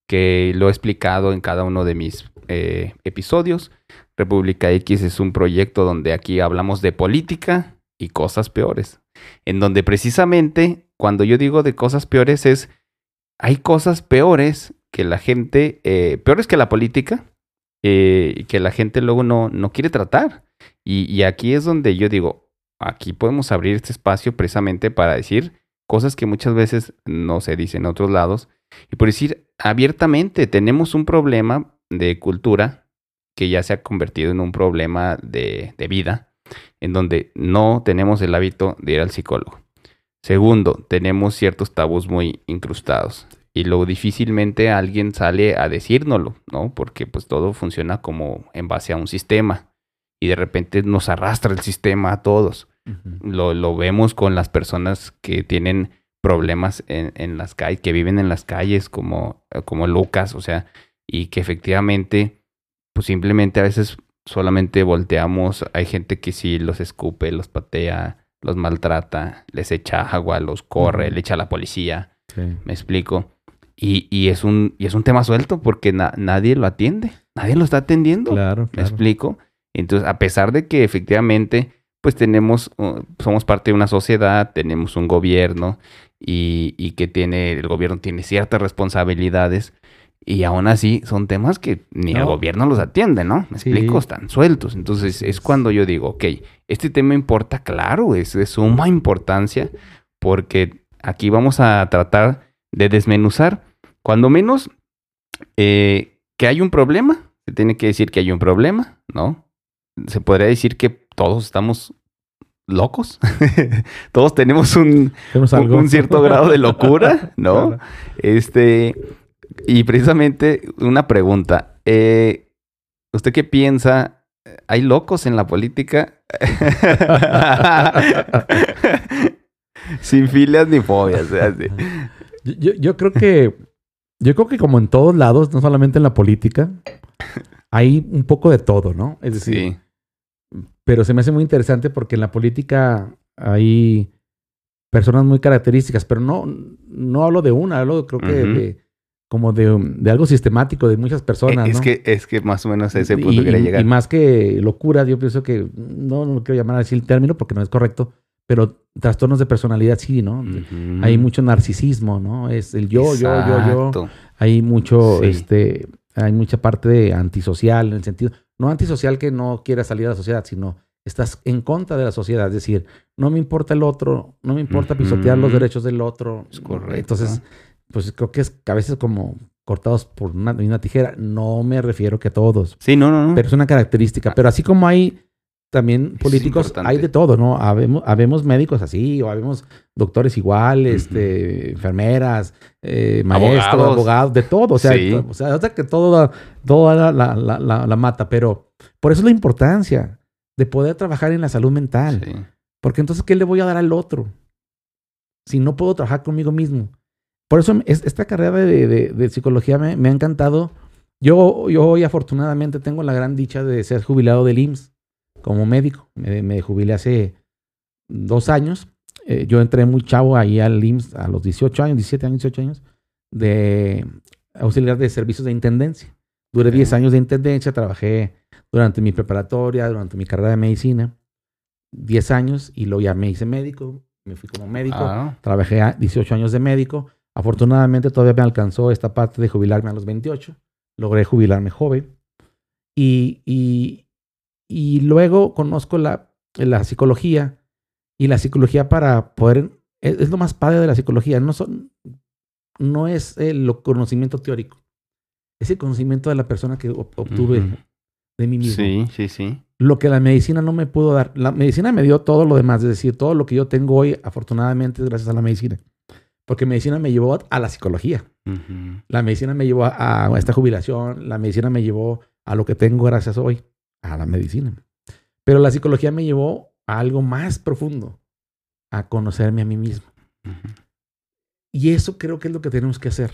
que lo he explicado en cada uno de mis eh, episodios. República X es un proyecto donde aquí hablamos de política y cosas peores. En donde precisamente cuando yo digo de cosas peores es, hay cosas peores que la gente, eh, peores que la política, que la gente luego no, no quiere tratar. Y aquí es donde yo digo, aquí podemos abrir este espacio precisamente para decir cosas que muchas veces no se dicen en otros lados. Y por decir abiertamente, tenemos un problema de cultura que ya se ha convertido en un problema de, vida, en donde no tenemos el hábito de ir al psicólogo. Segundo, tenemos ciertos tabús muy incrustados. Y luego difícilmente alguien sale a decírnoslo, ¿no? Porque pues todo funciona como en base a un sistema. Y de repente nos arrastra el sistema a todos. Lo, lo vemos con las personas que tienen problemas en, en las calles, que viven en las calles, como, como Lucas, o sea, y que efectivamente pues simplemente a veces solamente volteamos. Hay gente que sí los escupe, los patea, los maltrata, les echa agua, los corre, le echa a la policía. Sí. ¿Me explico? Y, y es, un, y es un tema suelto porque na- nadie lo atiende. Nadie lo está atendiendo. Claro, ¿Me claro. explico? Entonces, a pesar de que efectivamente, pues tenemos, uh, somos parte de una sociedad, tenemos un gobierno y, y que tiene, el gobierno tiene ciertas responsabilidades y aún así son temas que ni el No. gobierno los atiende, ¿no? ¿Me Sí. explico? Están sueltos. Entonces, es. cuando yo digo, ok, este tema importa, claro, es de suma importancia porque aquí vamos a tratar de desmenuzar, cuando menos, eh, que hay un problema, se tiene que decir que hay un problema, ¿no? Se podría decir que todos estamos locos, todos tenemos un, un- cierto grado de locura, ¿no? Claro. Este, y precisamente una pregunta, eh, ¿usted qué piensa? ¿Hay locos en la política? Sin filias ni fobias. yo- yo creo que, yo creo que como en todos lados, no solamente en la política, hay un poco de todo, ¿no? Es decir, Sí. Pero se me hace muy interesante porque en la política hay personas muy características, pero no, no hablo de una, hablo creo que de como de, de algo sistemático de muchas personas, es, ¿no? que, es que más o menos a ese punto y, quería llegar. y más que locura, yo pienso que no, no quiero llamar así el término porque no es correcto, pero trastornos de personalidad sí, ¿no? Hay mucho narcisismo, ¿no? Es el yo, yo, yo, yo. Hay mucho, Sí. este, hay mucha parte de antisocial en el sentido, no antisocial que no quiera salir a la sociedad, sino estás en contra de la sociedad, es decir, no me importa el otro, no me importa pisotear los Ujú. derechos del otro. Es correcto. Entonces, pues creo que es a veces como cortados por una, una tijera, no me refiero que a todos, Sí, no, no, no. pero es una característica. Pero así como hay también políticos, hay de todo, ¿no? Habemos, habemos médicos así, o habemos doctores igual, este, enfermeras, eh, maestros, Abogados. abogados. de todo. O sea, Sí. o sea, o sea que todo, todo la, la, la, la- la mata. Pero por eso es la importancia de poder trabajar en la salud mental. Sí. Porque entonces, ¿qué le voy a dar al otro? Si no puedo trabajar conmigo mismo. Por eso es- esta carrera de, de- de psicología me, me ha encantado. Yo, yo hoy afortunadamente tengo la gran dicha de ser jubilado del IMSS como médico. Me, me jubilé hace dos años. Eh, yo entré muy chavo ahí al IMSS a los 18 años, 17 años, 18 años, de auxiliar de servicios de intendencia. Duré Ok. 10 años de intendencia, trabajé durante mi preparatoria, durante mi carrera de medicina, 10 años y luego ya me hice médico, me fui como médico, Ah, trabajé a 18 años de médico. Afortunadamente todavía me alcanzó esta parte de jubilarme a los 28. Logré jubilarme joven. Y, y, y luego conozco la, la psicología. Y la psicología para poder... Es, es lo más padre de la psicología. No, son, no es el conocimiento teórico. Es el conocimiento de la persona que ob- obtuve de mí mismo sí, sí, sí. lo que la medicina no me pudo dar. La medicina me dio todo lo demás, es decir, todo lo que yo tengo hoy, afortunadamente, es gracias a la medicina. Porque medicina me llevó a la psicología. La medicina me llevó a, a esta jubilación. La medicina me llevó a lo que tengo gracias hoy, a la medicina. Pero la psicología me llevó a algo más profundo, a conocerme a mí mismo. Y eso creo que es lo que tenemos que hacer.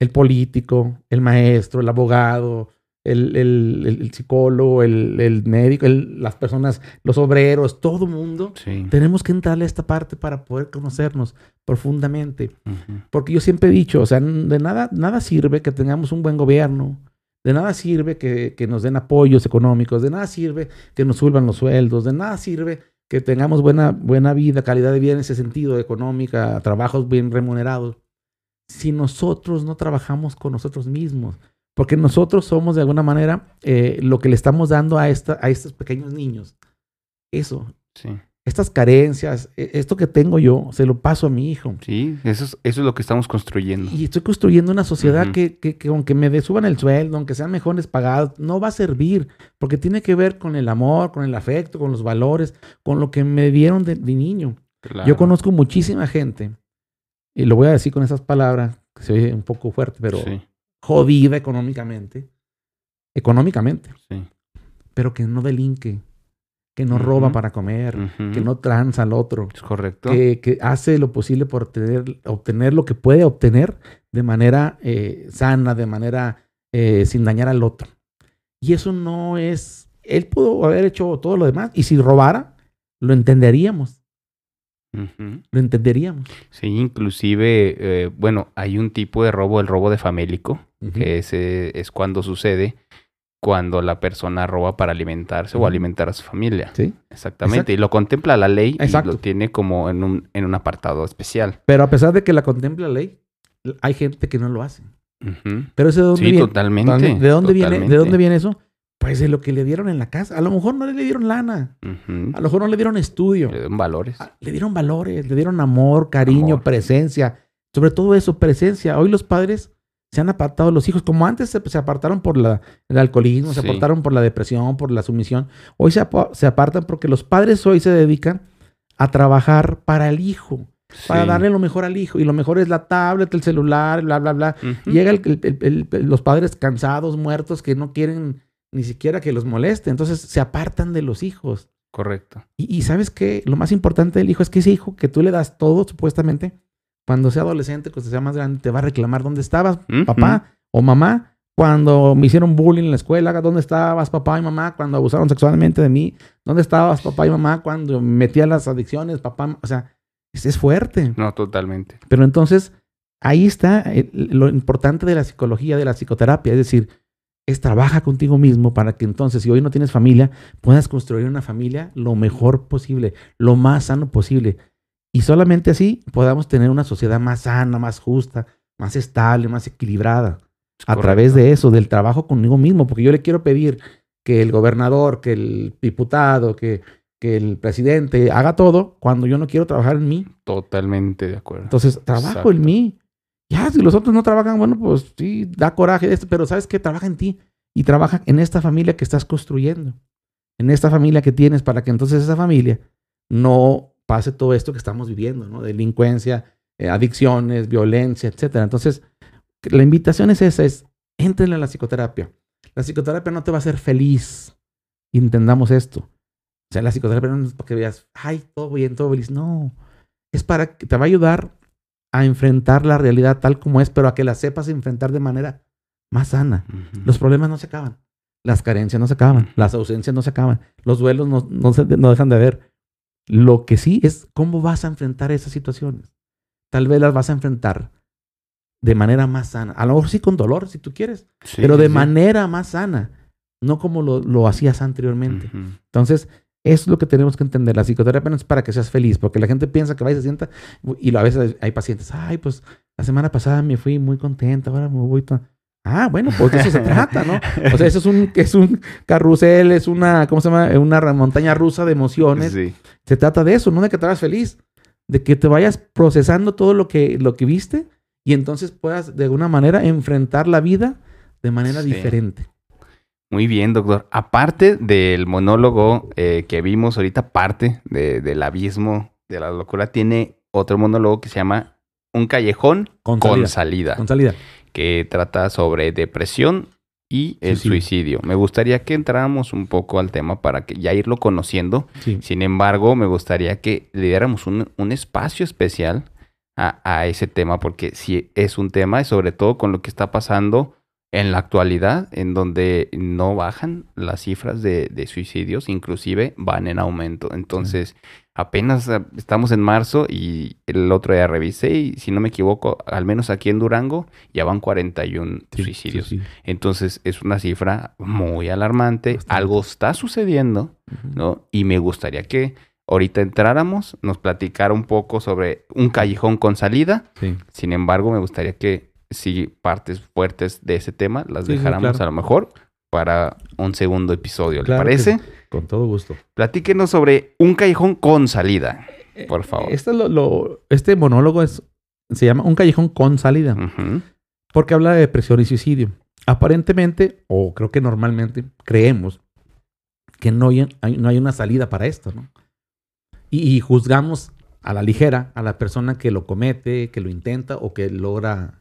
El político, el maestro, el abogado, el, el- el- el psicólogo, el, médico, las personas, los obreros, todo mundo. Sí. Tenemos que entrarle a esta parte para poder conocernos profundamente. Porque yo siempre he dicho, o sea, de nada, nada sirve que tengamos un buen gobierno, de nada sirve que, que nos den apoyos económicos, de nada sirve que nos suban los sueldos, de nada sirve que tengamos buena, buena vida, calidad de vida en ese sentido, económica, trabajos bien remunerados, si nosotros no trabajamos con nosotros mismos. Porque nosotros somos de alguna manera eh, lo que le estamos dando a, esta, a estos pequeños niños. Eso, Sí. Estas carencias, e- esto que tengo yo, se lo paso a mi hijo. Sí, eso es, eso es lo que estamos construyendo. Y estoy construyendo una sociedad Ujú. que, que, que aunque me suban el sueldo, aunque sean mejores pagados, no va a servir, porque tiene que ver con el amor, con el afecto, con los valores, con lo que me dieron de, de niño. Claro. Yo conozco muchísima gente, y lo voy a decir con esas palabras, que se oye un poco fuerte, pero Sí, jodida económicamente, económicamente, sí. pero que no delinque, que no roba para comer, que no tranza al otro. Es correcto. que, que hace lo posible por obtener, obtener lo que puede obtener de manera eh, sana, de manera eh, sin dañar al otro. Y eso no es... Él pudo haber hecho todo lo demás. Y si robara, lo entenderíamos. Lo entenderíamos. Sí, inclusive, eh, bueno, hay un tipo de robo, el robo de famélico, que es cuando sucede cuando la persona roba para alimentarse o alimentar a su familia. ¿Sí? Exactamente. Exacto. Y lo contempla la ley Exacto. y lo tiene como en un, en un apartado especial. Pero a pesar de que la contempla la ley, hay gente que no lo hace. Ujú. Pero eso de dónde Sí, viene? totalmente. ¿De dónde viene? ¿De totalmente. dónde viene eso? Pues de lo que le dieron en la casa. A lo mejor no le dieron lana. A lo mejor no le dieron estudio. Le dan valores. Ah, Le dieron valores, le dieron amor, cariño, Amor. presencia. Sobre todo eso, presencia. Hoy los padres se han apartado los hijos, como antes se, se apartaron por la, el alcoholismo, se apartaron por la depresión, por la sumisión. Hoy se, se apartan porque los padres hoy se dedican a trabajar para el hijo, para darle lo mejor al hijo. Y lo mejor es la tablet, el celular, bla, bla, bla. Llega el- el- el- el- los padres cansados, muertos, que no quieren ni siquiera que los moleste. Entonces se apartan de los hijos. Correcto. Y, y sabes qué, lo más importante del hijo es que ese hijo que tú le das todo, supuestamente, cuando sea adolescente, cuando sea más grande, te va a reclamar dónde estabas, papá o mamá, cuando me hicieron bullying en la escuela, dónde estabas, papá y mamá, cuando abusaron sexualmente de mí, dónde estabas, papá y mamá, cuando me metí a las adicciones, papá, o sea, es, es fuerte. No, totalmente. Pero entonces, ahí está el- lo importante de la psicología, de la psicoterapia, es decir, es trabaja contigo mismo para que entonces, si hoy no tienes familia, puedas construir una familia lo mejor posible, lo más sano posible. Y solamente así podamos tener una sociedad más sana, más justa, más estable, más equilibrada. Es A correcto. través de eso, del trabajo conmigo mismo, porque yo le quiero pedir que el gobernador, que el diputado, que, que el presidente haga todo cuando yo no quiero trabajar en mí. Totalmente de acuerdo. Entonces, trabajo Exacto. en mí. Ya, si los otros no trabajan, bueno, pues sí, da coraje pero sabes que trabaja en ti y trabaja en esta familia que estás construyendo, en esta familia que tienes para que entonces esa familia no pase todo esto que estamos viviendo, ¿no? Delincuencia, eh, adicciones, violencia, etcétera. Entonces, la invitación es esa, es entren a la psicoterapia. La psicoterapia no te va a hacer feliz. Entendamos esto. O sea, la psicoterapia no es para que veas, ay, todo bien, todo feliz. No. Es para que te va a ayudar a enfrentar la realidad tal como es, pero a que la sepas enfrentar de manera más sana. Los problemas no se acaban. Las carencias no se acaban. Las ausencias no se acaban. Los duelos no, no, se- no dejan de haber. Lo que sí es cómo vas a enfrentar esas situaciones. Tal vez las vas a enfrentar de manera más sana. A lo mejor sí con dolor, si tú quieres, Sí, pero de sí. manera más sana. No como lo, lo hacías anteriormente. Entonces, eso es lo que tenemos que entender. La psicoterapia no es para que seas feliz, porque la gente piensa que va y se sienta, y a veces hay pacientes, ay, pues la semana pasada me fui muy contenta, ahora me voy tan... Ah, bueno, pues de eso se trata, ¿no? O sea, eso es un, es un carrusel, es una, ¿cómo se llama? Una montaña rusa de emociones. Sí. Se trata de eso, no de que te vayas feliz, de que te vayas procesando todo lo que, lo que viste y entonces puedas de alguna manera enfrentar la vida de manera Sí. diferente. Muy bien, doctor. Aparte del monólogo eh, que vimos ahorita, parte de- del abismo de la locura, tiene otro monólogo que se llama Un callejón Con salida, Con salida. Que trata sobre depresión y el Suicidio. Me gustaría que entráramos un poco al tema para que ya irlo conociendo. Sí. Sin embargo, me gustaría que le diéramos un, un espacio especial a, a ese tema, porque sí es un tema, y sobre todo con lo que está pasando en la actualidad, en donde no bajan las cifras de, de suicidios, inclusive van en aumento. Entonces, apenas eh, estamos en marzo y el otro día revisé y si no me equivoco, al menos aquí en Durango ya van 41 Sí, suicidios. sí. Entonces, es una cifra muy alarmante. Bastante. Algo está sucediendo. ¿no? Y me gustaría que ahorita entráramos, nos platicara un poco sobre un callejón con salida. Sin embargo, me gustaría que si partes fuertes de ese tema las Sí, sí, claro. a lo mejor para un segundo episodio, ¿le Claro parece? sí. Con todo gusto. Platíquenos sobre un callejón con salida, por favor. Este, lo- lo- este monólogo es, se llama Un callejón con salida, porque habla de depresión y suicidio. Aparentemente, o creo que normalmente, creemos que no hay, hay- no hay una salida para esto, ¿no? Y, y juzgamos a la ligera a la persona que lo comete, que lo intenta o que logra,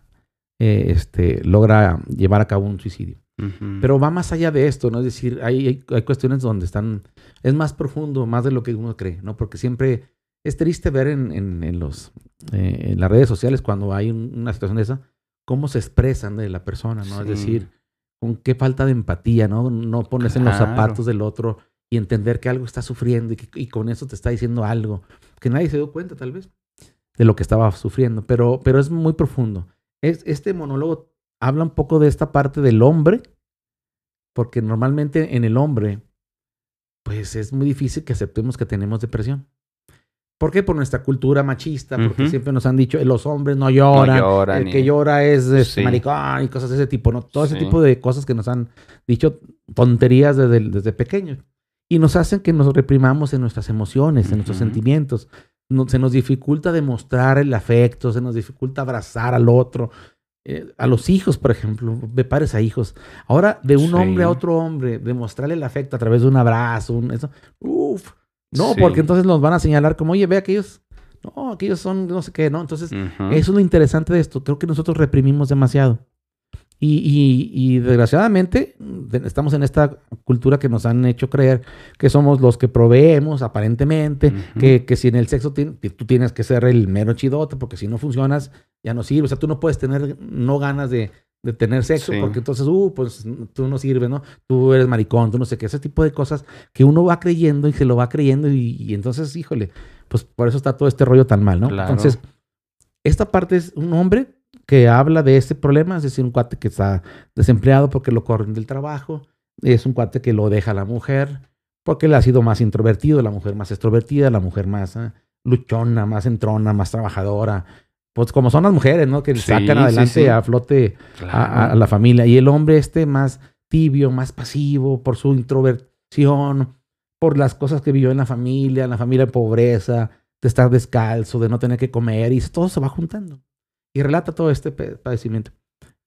eh, este, logra llevar a cabo un suicidio. ujú. Pero va más allá de esto, ¿no? Es decir, hay, hay, hay cuestiones donde están, es más profundo, más de lo que uno cree, ¿no? Porque siempre es triste ver en, en, en los, eh, en las redes sociales cuando hay un- una situación de esa, cómo se expresan de la persona, ¿no? Es Sí. decir, con qué falta de empatía, ¿no? No ponerse en los Claro. zapatos del otro y entender que algo está sufriendo y, que- y con eso te está diciendo algo. Que nadie se dio cuenta, tal vez, de lo que estaba sufriendo. Pero, pero es muy profundo. Es, este monólogo habla un poco de esta parte del hombre, porque normalmente en el hombre, pues es muy difícil que aceptemos que tenemos depresión. ¿Por qué? Por nuestra cultura machista, porque Ujú. siempre nos han dicho, "Eh, los hombres no No lloran, el que llora es este, Sí. maricón y cosas de ese tipo, ¿no? Todo ese Sí. tipo de cosas que nos han dicho tonterías desde, desde pequeños. Y nos hacen que nos reprimamos en nuestras emociones, en nuestros sentimientos. No- se nos dificulta demostrar el afecto, se nos dificulta abrazar al otro. Eh, a los hijos, por ejemplo, de padres a hijos. Ahora, de un Sí. hombre a otro hombre, demostrarle el afecto a través de un abrazo, un, eso. Uf. No, Sí. porque entonces nos van a señalar como, oye, ve aquellos. No, aquellos son no sé qué, ¿no? Entonces, eso es lo interesante de esto. Creo que nosotros reprimimos demasiado. Y, y- y desgraciadamente de- estamos en esta cultura que nos han hecho creer que somos los que proveemos aparentemente, que, que si en el sexo tú tienes que ser el mero chidote, porque si no funcionas, ya no sirve. O sea, tú no puedes tener no ganas de, de tener sexo, Sí. porque entonces, uh, pues tú no sirves, ¿no? Tú eres maricón, tú no sé qué, ese tipo de cosas que uno va creyendo y se lo va creyendo y, y entonces, híjole, pues por eso está todo este rollo tan mal, ¿no? Claro. Entonces, esta parte es un hombre que habla de este problema, es decir, un cuate que está desempleado porque lo corren del trabajo, es un cuate que lo deja la mujer porque él ha sido más introvertido, la mujer más extrovertida, la mujer más eh, luchona, más entrona, más trabajadora. Pues como son las mujeres, ¿no? Que Sí, sacan adelante sí. a flote a, a- la familia. Y el hombre este más tibio, más pasivo, por su introversión, por las cosas que vivió en la familia, en la familia en pobreza, de estar descalzo, de no tener que comer, y todo se va juntando. Y relata todo este padecimiento.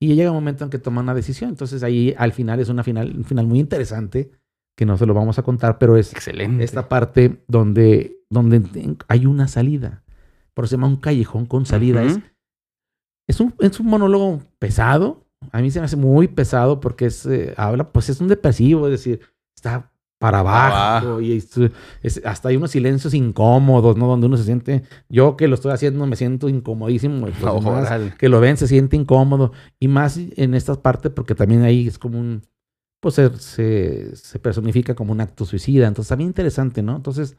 Y llega un momento en que toma una decisión. Entonces ahí al final es una final, un final muy interesante, que no se lo vamos a contar, pero es Excelente. esta parte donde, donde hay una salida. Por eso se llama un callejón con salida. Es es un, es un monólogo pesado. A mí se me hace muy pesado porque es, eh, habla, pues es un depresivo, es decir, está para abajo y es, es- hasta hay unos silencios incómodos, ¿no? Donde uno se siente, yo que lo estoy haciendo me siento incomodísimo. demás Órale. que lo ven se siente incómodo. Y más en esta parte porque también ahí es como un, pues se, se, se personifica como un acto suicida. Entonces también interesante, ¿no? Entonces,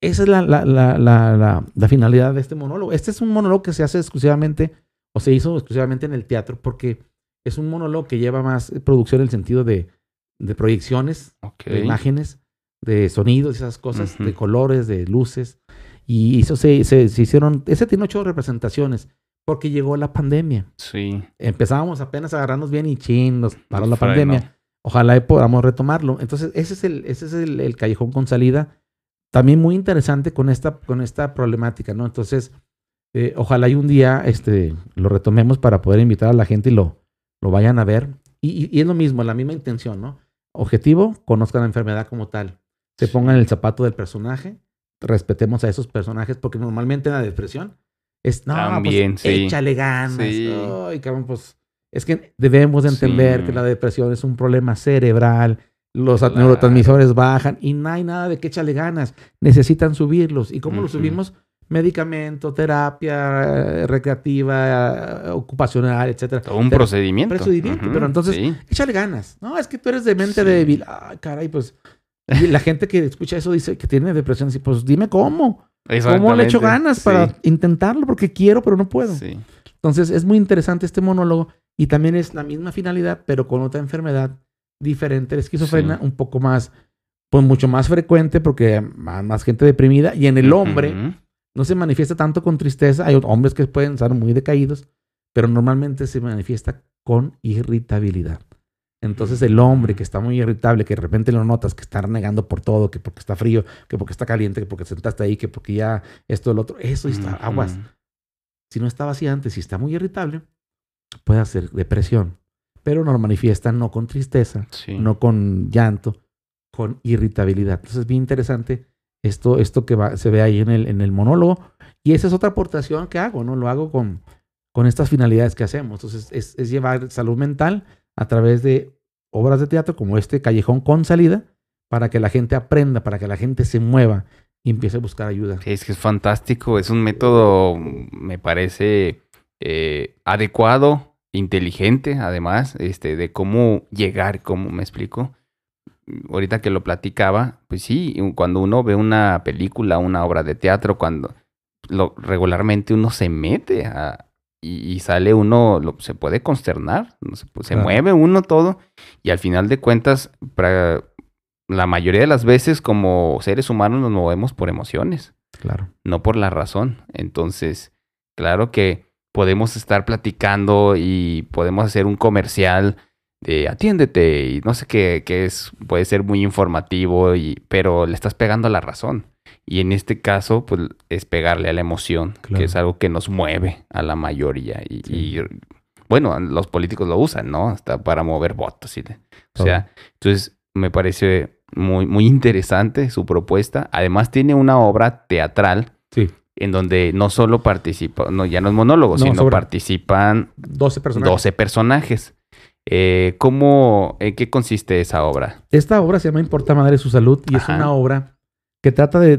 esa es la, la, la, la, la, la finalidad de este monólogo. Este es un monólogo que se hace exclusivamente, o se hizo exclusivamente en el teatro, porque es un monólogo que lleva más producción en el sentido de, de proyecciones, de imágenes, de sonidos esas cosas, de colores, de luces. Y eso se, se, se hicieron, ese tiene ocho representaciones, porque llegó la pandemia. Sí. Empezábamos apenas a agarrarnos bien y chin, nos paró la pandemia. Ojalá y podamos retomarlo. Entonces, ese es el, ese es el, el callejón con salida. También muy interesante con esta, con esta problemática, ¿no? Entonces, eh, ojalá y un día este, lo retomemos para poder invitar a la gente y lo, lo vayan a ver. Y, y- y es lo mismo, la misma intención, ¿no? Objetivo, conozcan la enfermedad como tal. Se pongan en el zapato del personaje, respetemos a esos personajes, porque normalmente en la depresión es, no, También, pues, sí. échale ganas. Sí. Ay, cabrón, pues es que debemos de entender Sí. que la depresión es un problema cerebral, los Claro. neurotransmisores bajan y no hay nada de que échale ganas. Necesitan subirlos. ¿Y cómo los subimos? Medicamento, terapia eh, recreativa, eh, ocupacional, etcétera. Todo un procedimiento. procedimiento, pero entonces- Sí. Échale ganas. No, es que tú eres de mente Sí. débil. Ay, caray, pues. y la gente que escucha eso dice que tiene depresión. Pues dime cómo. ¿Cómo le echo ganas para Sí. intentarlo? Porque quiero, pero no puedo. Sí. Entonces es muy interesante este monólogo y también es la misma finalidad, pero con otra enfermedad diferente, la esquizofrenia, un poco más, pues mucho más frecuente porque más, más gente deprimida y en el hombre. No se manifiesta tanto con tristeza, hay hombres que pueden estar muy decaídos, pero normalmente se manifiesta con irritabilidad. Entonces el hombre que está muy irritable, que de repente lo notas que está renegando por todo, que porque está frío, que porque está caliente, que porque sentaste ahí, que porque ya esto, el otro, eso está, aguas si no estaba así antes y está muy irritable, puede hacer depresión. Pero no lo manifiesta no con tristeza, Sí. no con llanto, con irritabilidad. Entonces es bien interesante esto, esto que se ve ahí en el, monólogo. Y esa es otra aportación que hago, ¿no? Lo hago con, con estas finalidades que hacemos. Entonces es, llevar salud mental a través de obras de teatro como este Callejón con salida para que la gente aprenda, para que la gente se mueva y empiece a buscar ayuda. Es que es fantástico. Es un método, me parece, eh, adecuado inteligente, además, este, de cómo llegar, cómo me explico. Ahorita que lo platicaba, pues sí, cuando uno ve una película, una obra de teatro, cuando lo, regularmente uno se mete a, y, sale uno, lo, se puede consternar, se, se mueve uno todo y al final de cuentas, para, la mayoría de las veces como seres humanos nos movemos por emociones. Claro. No por la razón. Entonces, claro que podemos estar platicando y podemos hacer un comercial de atiéndete y no sé qué, que es, puede ser muy informativo, y, pero le estás pegando a la razón. Y en este caso, pues es pegarle a la emoción, que es algo que nos mueve a la mayoría. Y, bueno, los políticos lo usan, ¿no? Hasta para mover votos. Y o sea, entonces me parece muy, muy interesante su propuesta. Además, tiene una obra teatral. Sí. En donde no solo participa, no, ya no es monólogo, sino participan 12 personajes. 12 personajes. Eh, ¿cómo, ¿En qué consiste esa obra? Esta obra se llama Importa Madre su Salud y es una obra que trata de,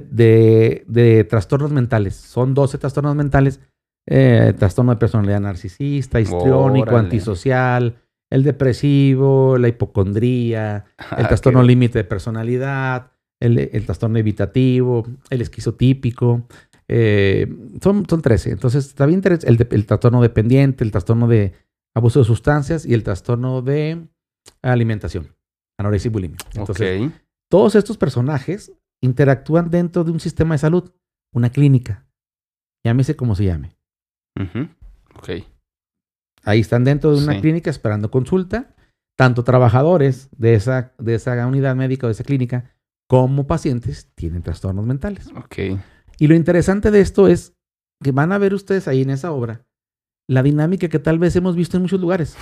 de, trastornos mentales. Son 12 trastornos mentales. Eh, trastorno de personalidad narcisista, histriónico, antisocial, el depresivo, la hipocondría, el trastorno límite de personalidad, el, trastorno evitativo, el esquizotípico. Eh, son, son 13. Entonces, está bien el, el trastorno dependiente, el trastorno de abuso de sustancias y el trastorno de alimentación, anorexia y bulimia. Entonces, todos estos personajes interactúan dentro de un sistema de salud, una clínica. Llámese como se llame. Ok. Ahí están dentro de una clínica esperando consulta. Tanto trabajadores de esa, de esa unidad médica o de esa clínica como pacientes tienen trastornos mentales. Ok. Y lo interesante de esto es que van a ver ustedes ahí en esa obra la dinámica que tal vez hemos visto en muchos lugares,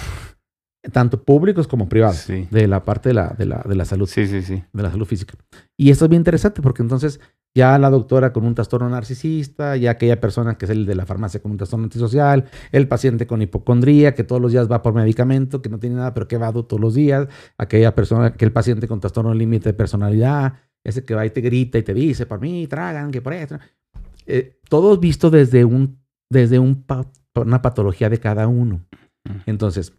tanto públicos como privados, de la parte de la, de la, de la salud. Sí, sí, sí. De la salud física. Y esto es bien interesante porque entonces ya la doctora con un trastorno narcisista, ya aquella persona que es el de la farmacia con un trastorno antisocial, el paciente con hipocondría, que todos los días va por medicamento, que no tiene nada, pero que va todos los días, aquella persona, que el paciente con trastorno límite de personalidad, ese que va y te grita y te dice, por mí, tragan, que por eso. Eh, todos visto desde, un, desde un una patología de cada uno. Entonces,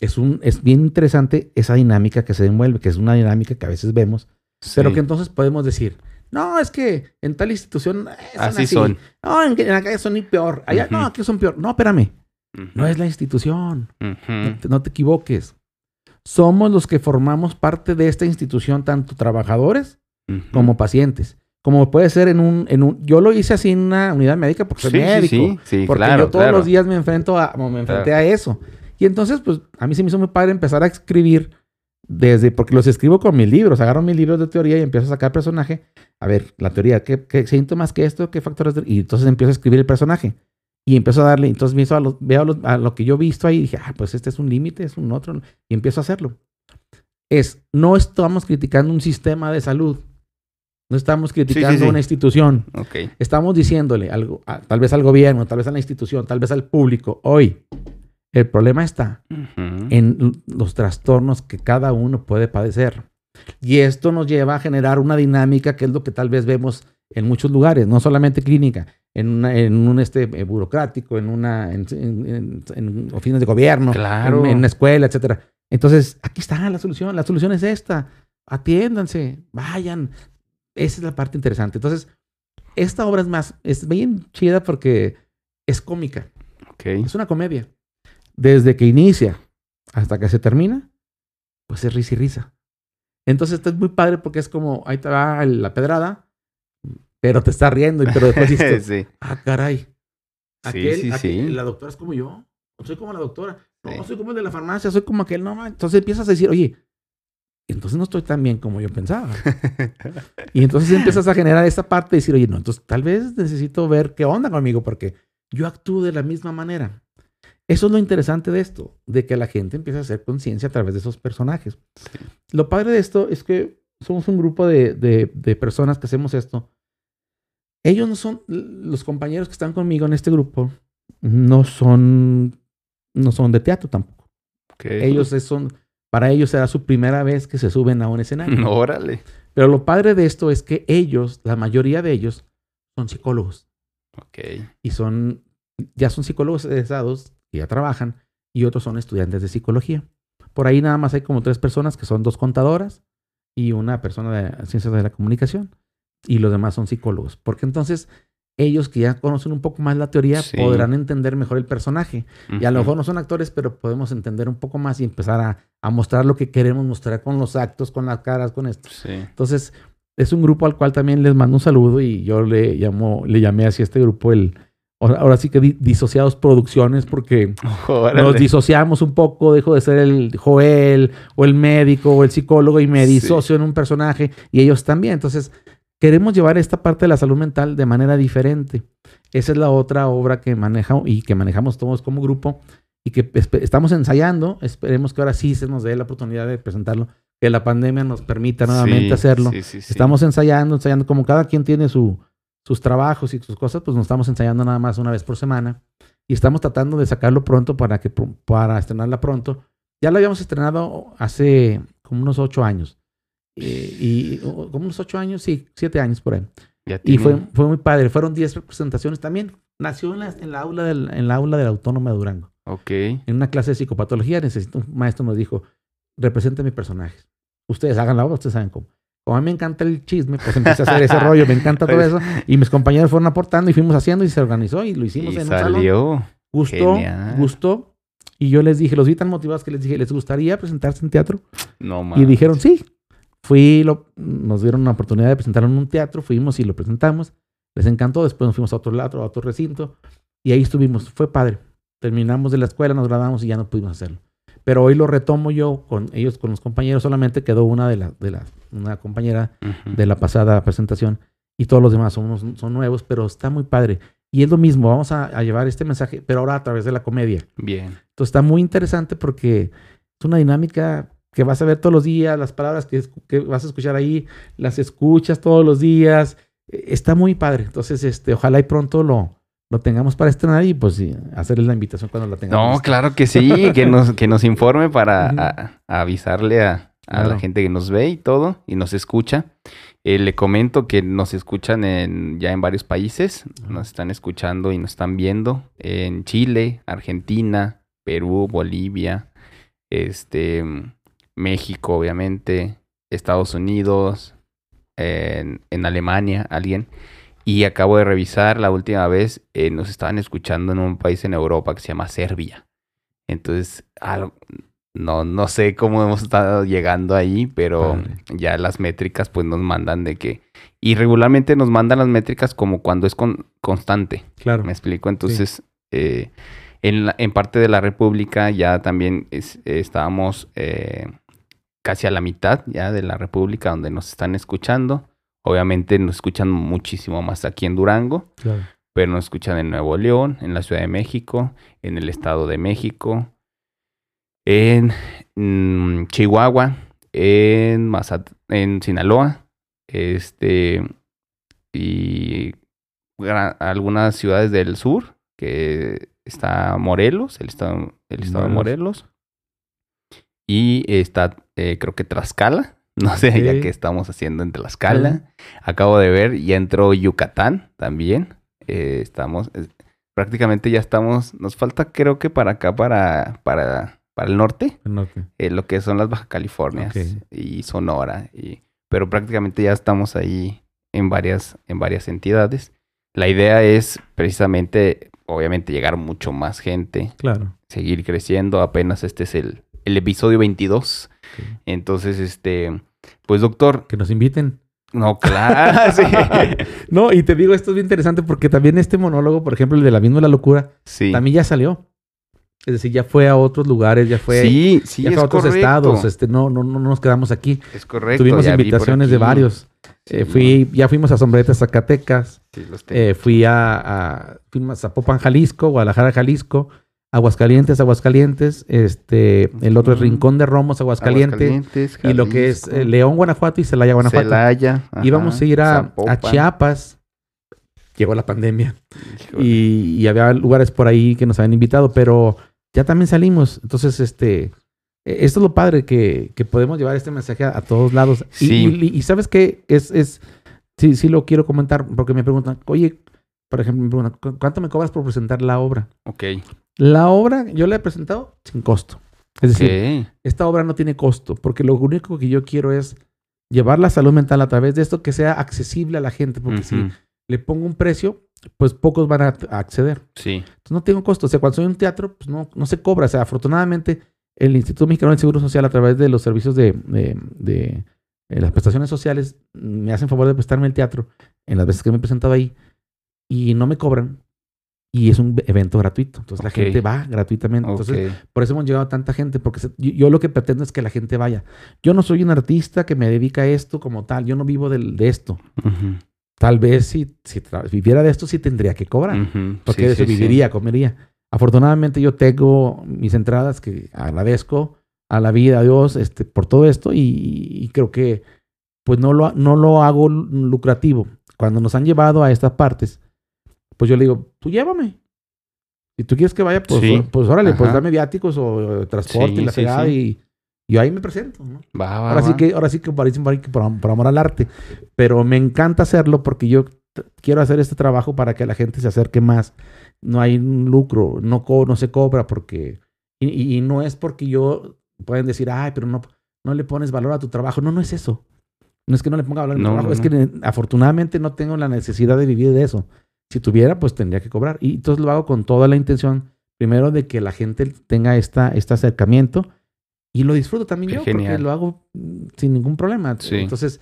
es, un, es bien interesante esa dinámica que se demuelve, que es una dinámica que a veces vemos, pero que entonces podemos decir, no, es que en tal institución eh, son así, son. No, en, en, acá son ni peor. Allá, no, aquí son peor. No, espérame. No es la institución. no, te, equivoques. Somos los que formamos parte de esta institución, tanto trabajadores como pacientes. Como puede ser en un, en un... Yo lo hice así en una unidad médica porque soy médico. Sí, sí, porque yo todos los días me enfrento a, me enfrenté a eso. Y entonces, pues, a mí se me hizo muy padre empezar a escribir desde, porque los escribo con mis libros, agarro mis libros de teoría y empiezo a sacar personaje. A ver, la teoría, ¿qué, qué síntomas, qué esto, qué factores? y entonces empiezo a escribir el personaje. Y empiezo a darle, entonces empiezo a lo, veo a lo, que yo he visto ahí y dije, ah, pues este es un límite, es un otro, y empiezo a hacerlo. Es, no estamos criticando un sistema de salud, no estamos criticando una institución. Okay. Estamos diciéndole algo, tal vez al gobierno, tal vez a la institución, tal vez al público, hoy, el problema está en los trastornos que cada uno puede padecer. Y esto nos lleva a generar una dinámica que es lo que tal vez vemos en muchos lugares, no solamente clínica, en, en un este, eh, burocrático, en, una, en, oficinas de gobierno, claro. en, una escuela, etcétera. Entonces, aquí está la solución. La solución es esta. Atiéndanse, vayan. Esa es la parte interesante. Entonces, esta obra es más, es bien chida porque es cómica. Okay. Es una comedia desde que inicia hasta que se termina, pues es risa y risa. Entonces esto es muy padre porque es como, ahí te va la pedrada, pero te está riendo, y pero después dices, ah, caray. Aquel, sí, la doctora es como yo, soy como la doctora, no, soy como el de la farmacia, soy como aquel, no, entonces empiezas a decir, oye, entonces no estoy tan bien como yo pensaba. y entonces empiezas a generar esta parte de decir, oye, no, entonces tal vez necesito ver qué onda conmigo porque yo actúo de la misma manera. Eso es lo interesante de esto, de que la gente empieza a hacer conciencia a través de esos personajes. Lo padre de esto es que somos un grupo de, de, personas que hacemos esto. Ellos no son, los compañeros que están conmigo en este grupo, no son, no son de teatro tampoco. Ellos son, para ellos será su primera vez que se suben a un escenario. órale. Pero lo padre de esto es que ellos, la mayoría de ellos, son psicólogos. Ok. Y son, ya son psicólogos egresados ya trabajan y otros son estudiantes de psicología. Por ahí nada más hay como tres personas que son dos contadoras y una persona de ciencias de la comunicación y los demás son psicólogos. Porque entonces ellos que ya conocen un poco más la teoría Sí. podrán entender mejor el personaje. Y a lo mejor no son actores, pero podemos entender un poco más y empezar a, a mostrar lo que queremos mostrar con los actos, con las caras, con esto. Sí. Entonces, es un grupo al cual también les mando un saludo y yo le llamo, le llamé así a este grupo el, ahora ahora sí que di- disociados producciones porque nos disociamos un poco, dejo de ser el Joel o el médico o el psicólogo y me Sí. disocio en un personaje y ellos también. Entonces, queremos llevar esta parte de la salud mental de manera diferente. Esa es la otra obra que maneja y que manejamos todos como grupo y que estamos ensayando. Esperemos que ahora sí se nos dé la oportunidad de presentarlo, que la pandemia nos permita nuevamente Sí, hacerlo. sí, sí, sí. Estamos ensayando, ensayando, como cada quien tiene su, sus trabajos y sus cosas, pues nos estamos ensayando nada más una vez por semana. Y estamos tratando de sacarlo pronto para, que, para estrenarla pronto. Ya la habíamos estrenado hace como unos ocho años. Eh, y como unos ocho años, sí, siete años por ahí. Ya Y fue, fue muy padre. Fueron diez representaciones también. Nació en la, en la aula del, en la aula de la Autónoma de Durango. Ok. En una clase de psicopatología, necesito, un maestro nos dijo, represente mis personajes. Ustedes hagan la obra, ustedes saben cómo. Como a mí me encanta el chisme, pues empecé a hacer ese rollo, me encanta todo eso. Y mis compañeros fueron aportando y fuimos haciendo y se organizó y lo hicimos Y en un salón. salió. Gustó, Genial. gustó. Y yo les dije, los vi tan motivados que les dije, ¿les gustaría presentarse en teatro? No Y más. dijeron, sí. Fui, lo, nos dieron una oportunidad de presentarlo en un teatro, fuimos y lo presentamos. Les encantó, después nos fuimos a otro lado, a otro recinto. Y ahí estuvimos, fue padre. Terminamos de la escuela, nos graduamos y ya no pudimos hacerlo. Pero hoy lo retomo yo con ellos, con los compañeros. Solamente quedó una de las, de las, una compañera de la pasada presentación y todos los demás son, son nuevos, pero está muy padre. Y es lo mismo, vamos a, a llevar este mensaje, pero ahora a través de la comedia. Bien. Entonces está muy interesante porque es una dinámica que vas a ver todos los días, las palabras que, que vas a escuchar ahí, las escuchas todos los días. Eh, Está muy padre. Entonces, este, ojalá y pronto lo, lo tengamos para estrenar y pues sí, hacerles la invitación cuando la tengamos. No, claro que sí, que nos, que nos informe para Ujú. a- a avisarle a, a la gente que nos ve y todo y nos escucha. Eh, le comento que nos escuchan en, ya en varios países, nos están escuchando y nos están viendo en Chile, Argentina, Perú, Bolivia, este, México, obviamente, Estados Unidos, en, en Alemania, alguien. Y acabo de revisar la última vez, eh, nos estaban escuchando en un país en Europa que se llama Serbia. Entonces, algo- no, no sé cómo hemos estado llegando ahí, pero ya las métricas pues nos mandan de que... Y regularmente nos mandan las métricas como cuando es con- constante. Claro. ¿Me explico? Entonces, eh, en, la- en parte de la República ya también es- eh, estábamos eh, casi a la mitad ya de la República donde nos están escuchando. Obviamente nos escuchan muchísimo más aquí en Durango, claro. pero nos escuchan en Nuevo León, en la Ciudad de México, en el Estado de México, en mm, Chihuahua, en, Mazat- en Sinaloa, este, y algunas ciudades del sur, que está Morelos, el estado, el estado de. Morelos, y está, eh, creo que Tlaxcala, no sé ya qué estamos haciendo en Tlaxcala. Acabo de ver, ya entró Yucatán también. Eh, estamos, eh, prácticamente ya estamos, nos falta creo que para acá, para, para, para el norte, El norte. eh, lo que son las Baja Californias y Sonora. Y, pero prácticamente ya estamos ahí en varias, en varias entidades. La idea es precisamente, obviamente, llegar mucho más gente, Claro. seguir creciendo. Apenas este es el, el episodio 22. Entonces, este, pues doctor, Que nos inviten. no, claro, sí. No, y te digo, esto es bien interesante porque también este monólogo, por ejemplo, el de la misma la locura, Sí. también ya salió. Es decir, ya fue a otros lugares, ya fue, sí, sí, ya es fue a otros correcto. estados. Este, no, no, no nos quedamos aquí. Es correcto. Tuvimos invitaciones de varios. Eh, fui, ya fuimos a Sombretas, Zacatecas. sí, los tengo. eh, fui a, a, fuimos a Zapopan, Jalisco, Guadalajara, Jalisco. Aguascalientes, Aguascalientes. Este, el otro es. Rincón de Romos, Aguascalientes. Aguascalientes, Y lo que es eh, León, Guanajuato y Celaya, Guanajuato. Celaya. Íbamos ajá, a ir a. Chiapas. Llegó la pandemia. Y, y había lugares por ahí que nos habían invitado, pero ya también salimos. Entonces, este, eh, esto es lo padre, que, que podemos llevar este mensaje a, a todos lados. Y- Sí. Y, y sabes que es, es, sí, sí lo quiero comentar, porque me preguntan, oye, por ejemplo, me preguntan, "¿Cu- ¿cuánto me cobras por presentar la obra? Ok. La obra yo la he presentado sin costo. Es decir, esta obra no tiene costo, porque lo único que yo quiero es llevar la salud mental a través de esto que sea accesible a la gente, porque si le pongo un precio, pues pocos van a, a acceder. Sí. Entonces no tengo costo. O sea, cuando soy un teatro, pues no, no se cobra. O sea, afortunadamente, el Instituto Mexicano del Seguro Social, a través de los servicios de, de- de, eh, las prestaciones sociales, me hacen favor de prestarme el teatro en las veces que me he presentado ahí y no me cobran. Y es un evento gratuito. Entonces Ok. la gente va gratuitamente. Entonces, por eso hemos llegado a tanta gente, porque se- yo, yo lo que pretendo es que la gente vaya. Yo no soy un artista que me dedica a esto como tal. Yo no vivo del- de esto. Ujú. Tal vez si, si viviera de esto, sí tendría que cobrar Ujú. porque Sí, de eso sí, sí. viviría, comería. Afortunadamente yo tengo mis entradas que agradezco a la vida, a Dios, este, por todo esto y, y creo que pues no lo, no lo hago lucrativo. Cuando nos han llevado a estas partes, pues yo le digo, tú llévame. Si tú quieres que vaya, pues, Sí. pues órale, pues Ajá. dame viáticos o, eh, transporte Sí, y la sí, y yo ahí me presento. ¿no? Va, va, Ahora sí que, ahora sí que por, por, amor al arte. Pero me encanta hacerlo porque yo quiero hacer este trabajo para que la gente se acerque más. No hay un lucro, no, co- no se cobra porque... Y, no es porque yo... Pueden decir, ay, pero no, no le pones valor a tu trabajo. No, no es eso. No es que no le ponga valor a mi No, trabajo. no, Es que ne- afortunadamente no tengo la necesidad de vivir de eso. Si tuviera, pues tendría que cobrar. Y entonces lo hago con toda la intención, primero, de que la gente tenga esta, este acercamiento y lo disfruto también Qué yo, porque genial. lo hago mm, sin ningún problema. Sí. Entonces,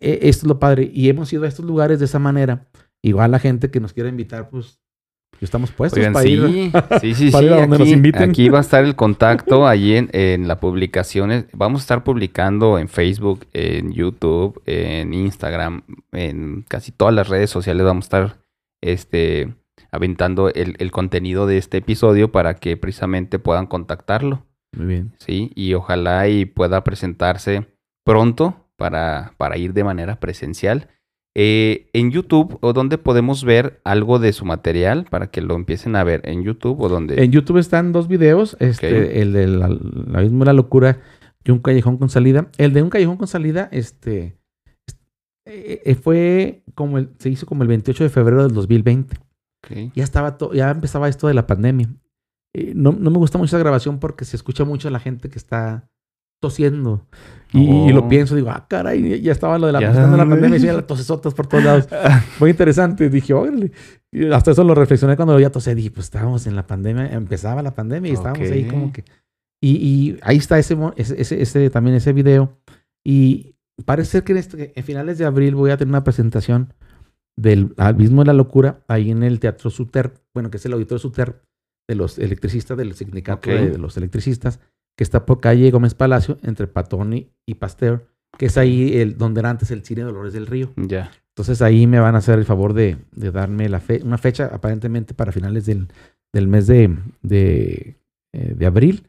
e- esto es lo padre. Y hemos ido a estos lugares de esa manera. Igual la gente que nos quiera invitar, pues, estamos puestos Oigan, para sí, ir. sí, sí, para sí, ir a donde nos aquí, inviten. aquí va a estar el contacto allí en, en la publicación. Vamos a estar publicando en Facebook, en YouTube, en Instagram, en casi todas las redes sociales vamos a estar este, aventando el, el contenido de este episodio para que precisamente puedan contactarlo, Muy bien. ¿sí? Y ojalá y pueda presentarse pronto para, para ir de manera presencial. Eh, en YouTube, o donde podemos ver algo de su material para que lo empiecen a ver en YouTube o donde. En YouTube están dos videos. Este, el de la, la misma la locura y un callejón con salida. El de un callejón con salida, este, eh, eh, fue como el, se hizo como el 28 de febrero del 2020. Ok. ya estaba to- ya empezaba esto de la pandemia. Eh, no, no me gusta mucho esa grabación porque se escucha mucho a la gente que está tosiendo. Y, y lo Oh. pienso, digo, ah, caray, ya estaba lo de la, Ya, la pandemia y ya las tosesotas por todos lados. Muy interesante. Dije, órale. Y hasta eso lo reflexioné cuando ya tosé. Dije, pues estábamos en la pandemia, empezaba la pandemia y estábamos ahí Ok. como que. Y, y ahí está ese, ese, ese, ese- también ese video. Y parece ser que en, este- en finales de abril voy a tener una presentación del Abismo de la Locura ahí en el Teatro Suter, bueno, que es el auditorio Suter de los electricistas, del sindicato Ok. de, de los electricistas, que está por calle Gómez Palacio, entre Patoni y Pasteur, que es ahí el, donde era antes el cine Dolores del Río. Ya. Entonces ahí me van a hacer el favor de, de darme la fe, una fecha aparentemente para finales del, del mes de, de, eh, de abril.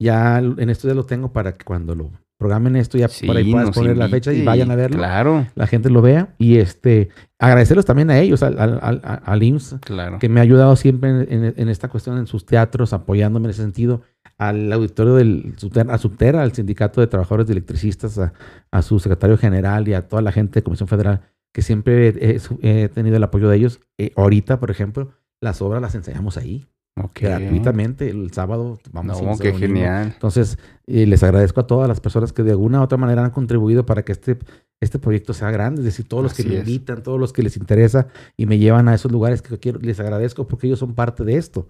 Ya en esto ya lo tengo para que cuando lo programen esto ya por ahí puedas poner la fecha y invite, vayan a verlo. Claro, La gente lo vea. Y este agradecerlos también a ellos, al, al, al, al IMSS, claro. que me ha ayudado siempre en, en- en esta cuestión en sus teatros, apoyándome en ese sentido. Al auditorio del a Subterra, al Sindicato de Trabajadores de Electricistas, a, a su secretario general y a toda la gente de Comisión Federal, que siempre he, he tenido el apoyo de ellos. Eh, ahorita, por ejemplo, las obras las enseñamos ahí, Ok. gratuitamente. El sábado vamos No, nos qué genial. Entonces, eh, les agradezco a todas las personas que de alguna u otra manera han contribuido para que este, este proyecto sea grande. Es decir, todos los que me invitan, todos los que les interesa y me llevan a esos lugares que quiero, les agradezco porque ellos son parte de esto.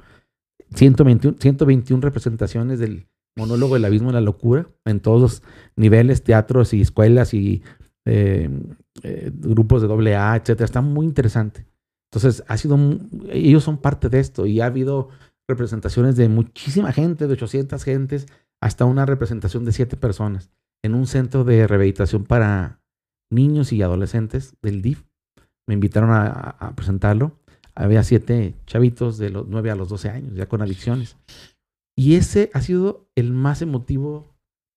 121, 121 representaciones del monólogo del abismo de la locura en todos los niveles, teatros y escuelas y eh, eh, grupos de doble A, etcétera. Está muy interesante. Entonces, ha sido, ellos son parte de esto y ha habido representaciones de muchísima gente, de 800 gentes, hasta una representación de siete personas en un centro de rehabilitación para niños y adolescentes del DIF. Me invitaron a, presentarlo. Había siete chavitos de los 9 a los 12 años, ya con adicciones. Y ese ha sido el más emotivo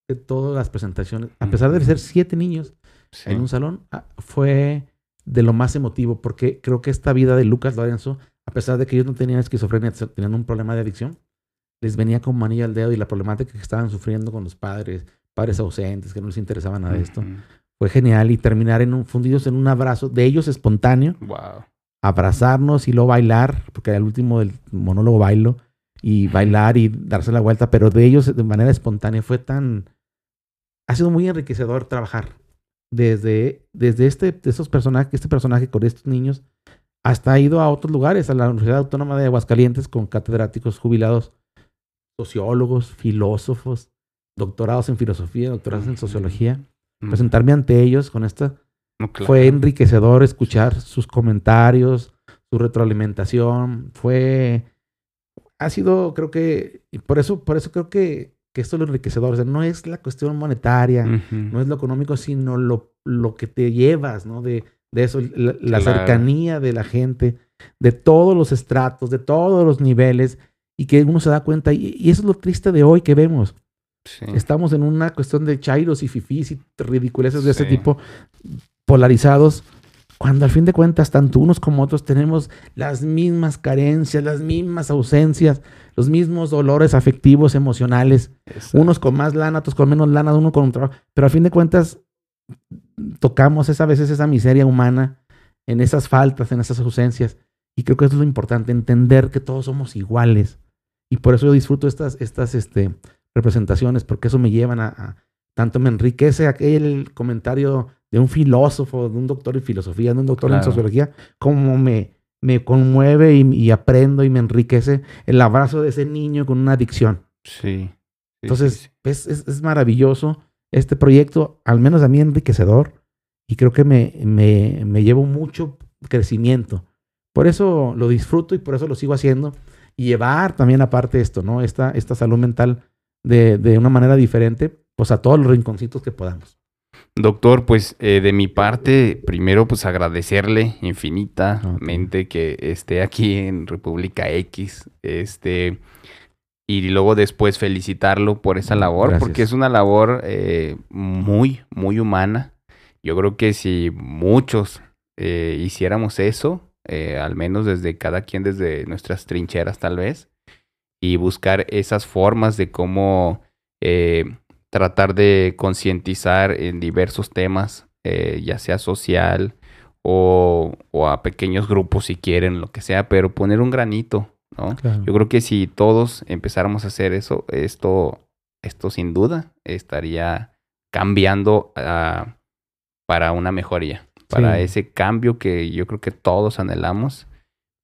de todas las presentaciones. A pesar de ser siete niños Sí. en un salón, ah, fue de lo más emotivo, porque creo que esta vida de Lucas Lorenzo, a pesar de que ellos no tenían esquizofrenia, tenían un problema de adicción, les venía con manilla al dedo y la problemática que estaban sufriendo con los padres, padres ausentes, que no les interesaba nada de esto, fue genial. Y terminar en un, fundidos en un abrazo de ellos espontáneo, Wow. abrazarnos y luego bailar, porque al último del monólogo bailo, y bailar y darse la vuelta, pero de ellos de manera espontánea fue tan... Ha sido muy enriquecedor trabajar desde, desde este, de esos personajes, este personaje con estos niños, hasta ha ido a otros lugares, a la Universidad Autónoma de Aguascalientes con catedráticos jubilados, sociólogos, filósofos, doctorados en filosofía, doctorados en sociología. Presentarme ante ellos con esta... Fue enriquecedor escuchar sus comentarios, su retroalimentación. Fue... Ha sido, creo que... Y por eso, por eso creo que, que esto es lo enriquecedor. O sea, no es la cuestión monetaria, no es lo económico, sino lo, lo que te llevas, ¿no? De, de eso, la, cercanía de la gente, de todos los estratos, de todos los niveles, y que uno se da cuenta. Y, y eso es lo triste de hoy que vemos Estamos en una cuestión de chairos y fifís y ridiculeces de ese tipo polarizados, cuando al fin de cuentas tanto unos como otros tenemos las mismas carencias, las mismas ausencias, los mismos dolores afectivos, emocionales, unos con más lana, otros con menos lana, uno con otro, pero al fin de cuentas tocamos esa, a veces esa miseria humana en esas faltas, en esas ausencias. Y creo que eso es lo importante, entender que todos somos iguales. Y por eso yo disfruto estas, estas, este, representaciones, porque eso me llevan a, tanto me enriquece aquel comentario de un filósofo, de un doctor en filosofía, de un doctor en sociología, como me, me conmueve y, aprendo y me enriquece el abrazo de ese niño con una adicción. Sí. Entonces, Es, es, maravilloso este proyecto, al menos a mí enriquecedor, y creo que me, me, me llevo mucho crecimiento. Por eso lo disfruto y por eso lo sigo haciendo. Y llevar también aparte esto, ¿no? Esta, esta salud mental de, una manera diferente, pues a todos los rinconcitos que podamos. Doctor, pues eh, de mi parte, primero pues agradecerle infinitamente que esté aquí en República X, este, y luego después felicitarlo por esa labor, porque es una labor eh, muy, muy humana. Yo creo que si muchos eh, hiciéramos eso, al menos desde cada quien, desde nuestras trincheras tal vez, y buscar esas formas de cómo eh, tratar de concientizar en diversos temas, eh, ya sea social o, a pequeños grupos si quieren, lo que sea, pero poner un granito, ¿no? Yo creo que si todos empezáramos a hacer eso, esto, esto sin duda estaría cambiando ah, para una mejoría, para ese cambio que yo creo que todos anhelamos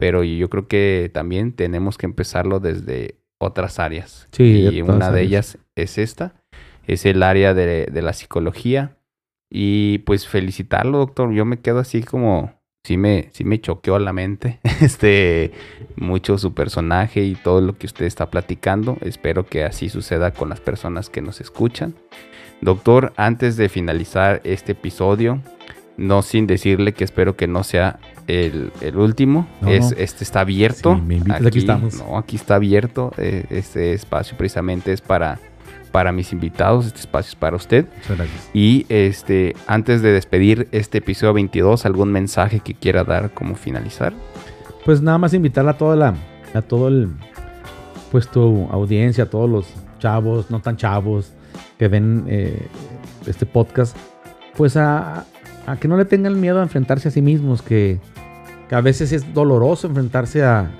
pero yo creo que también tenemos que empezarlo desde otras áreas. Sí, y una de ellas es esta, es el área de, la psicología. Y pues felicitarlo, doctor. Yo me quedo así como, sí me, sí me choqueó la mente, este, mucho su personaje y todo lo que usted está platicando. Espero que así suceda con las personas que nos escuchan. Doctor, antes de finalizar este episodio, no sin decirle que espero que no sea el, último. es, Este está abierto. aquí, estamos. No, aquí está abierto. Eh, este espacio precisamente es para, para mis invitados. Este espacio es para usted. Y este, antes de despedir este episodio 22, ¿algún mensaje que quiera dar como finalizar? Pues nada más invitar a toda la, a todo el, pues tu audiencia, a todos los chavos, no tan chavos, que ven eh, este podcast, pues a, a que no le tengan miedo a enfrentarse a sí mismos, que, a veces es doloroso enfrentarse a,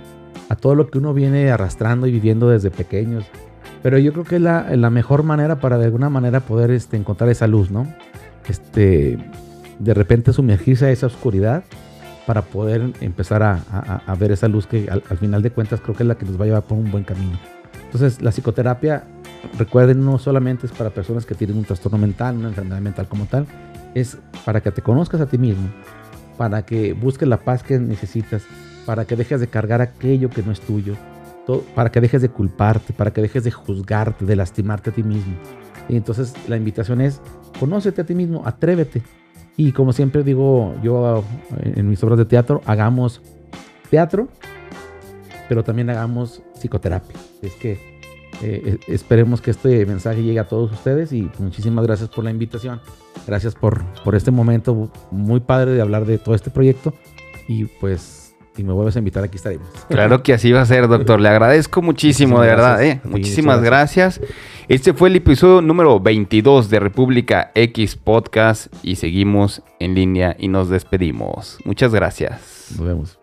todo lo que uno viene arrastrando y viviendo desde pequeños. Pero yo creo que es la, mejor manera para de alguna manera poder este, encontrar esa luz, ¿no? Este, de repente sumergirse a esa oscuridad para poder empezar a, ver esa luz que al, al, final de cuentas creo que es la que nos va a llevar por un buen camino. Entonces la psicoterapia, recuerden, no solamente es para personas que tienen un trastorno mental, una enfermedad mental como tal, es para que te conozcas a ti mismo, para que busques la paz que necesitas, para que dejes de cargar aquello que no es tuyo, para que dejes de culparte, para que dejes de juzgarte, de lastimarte a ti mismo. Y entonces la invitación es, conócete a ti mismo, atrévete. Y como siempre digo yo en mis obras de teatro, hagamos teatro, pero también hagamos psicoterapia. Es que eh, esperemos que este mensaje llegue a todos ustedes y muchísimas gracias por la invitación. Gracias por, por este momento muy padre de hablar de todo este proyecto y pues si me vuelves a invitar aquí estaremos. Claro que así va a ser, doctor. Le agradezco muchísimo, de verdad. ¿eh? Muchísimas gracias. Este fue el episodio número 22 de República X Podcast y seguimos en línea y nos despedimos. Muchas gracias. Nos vemos.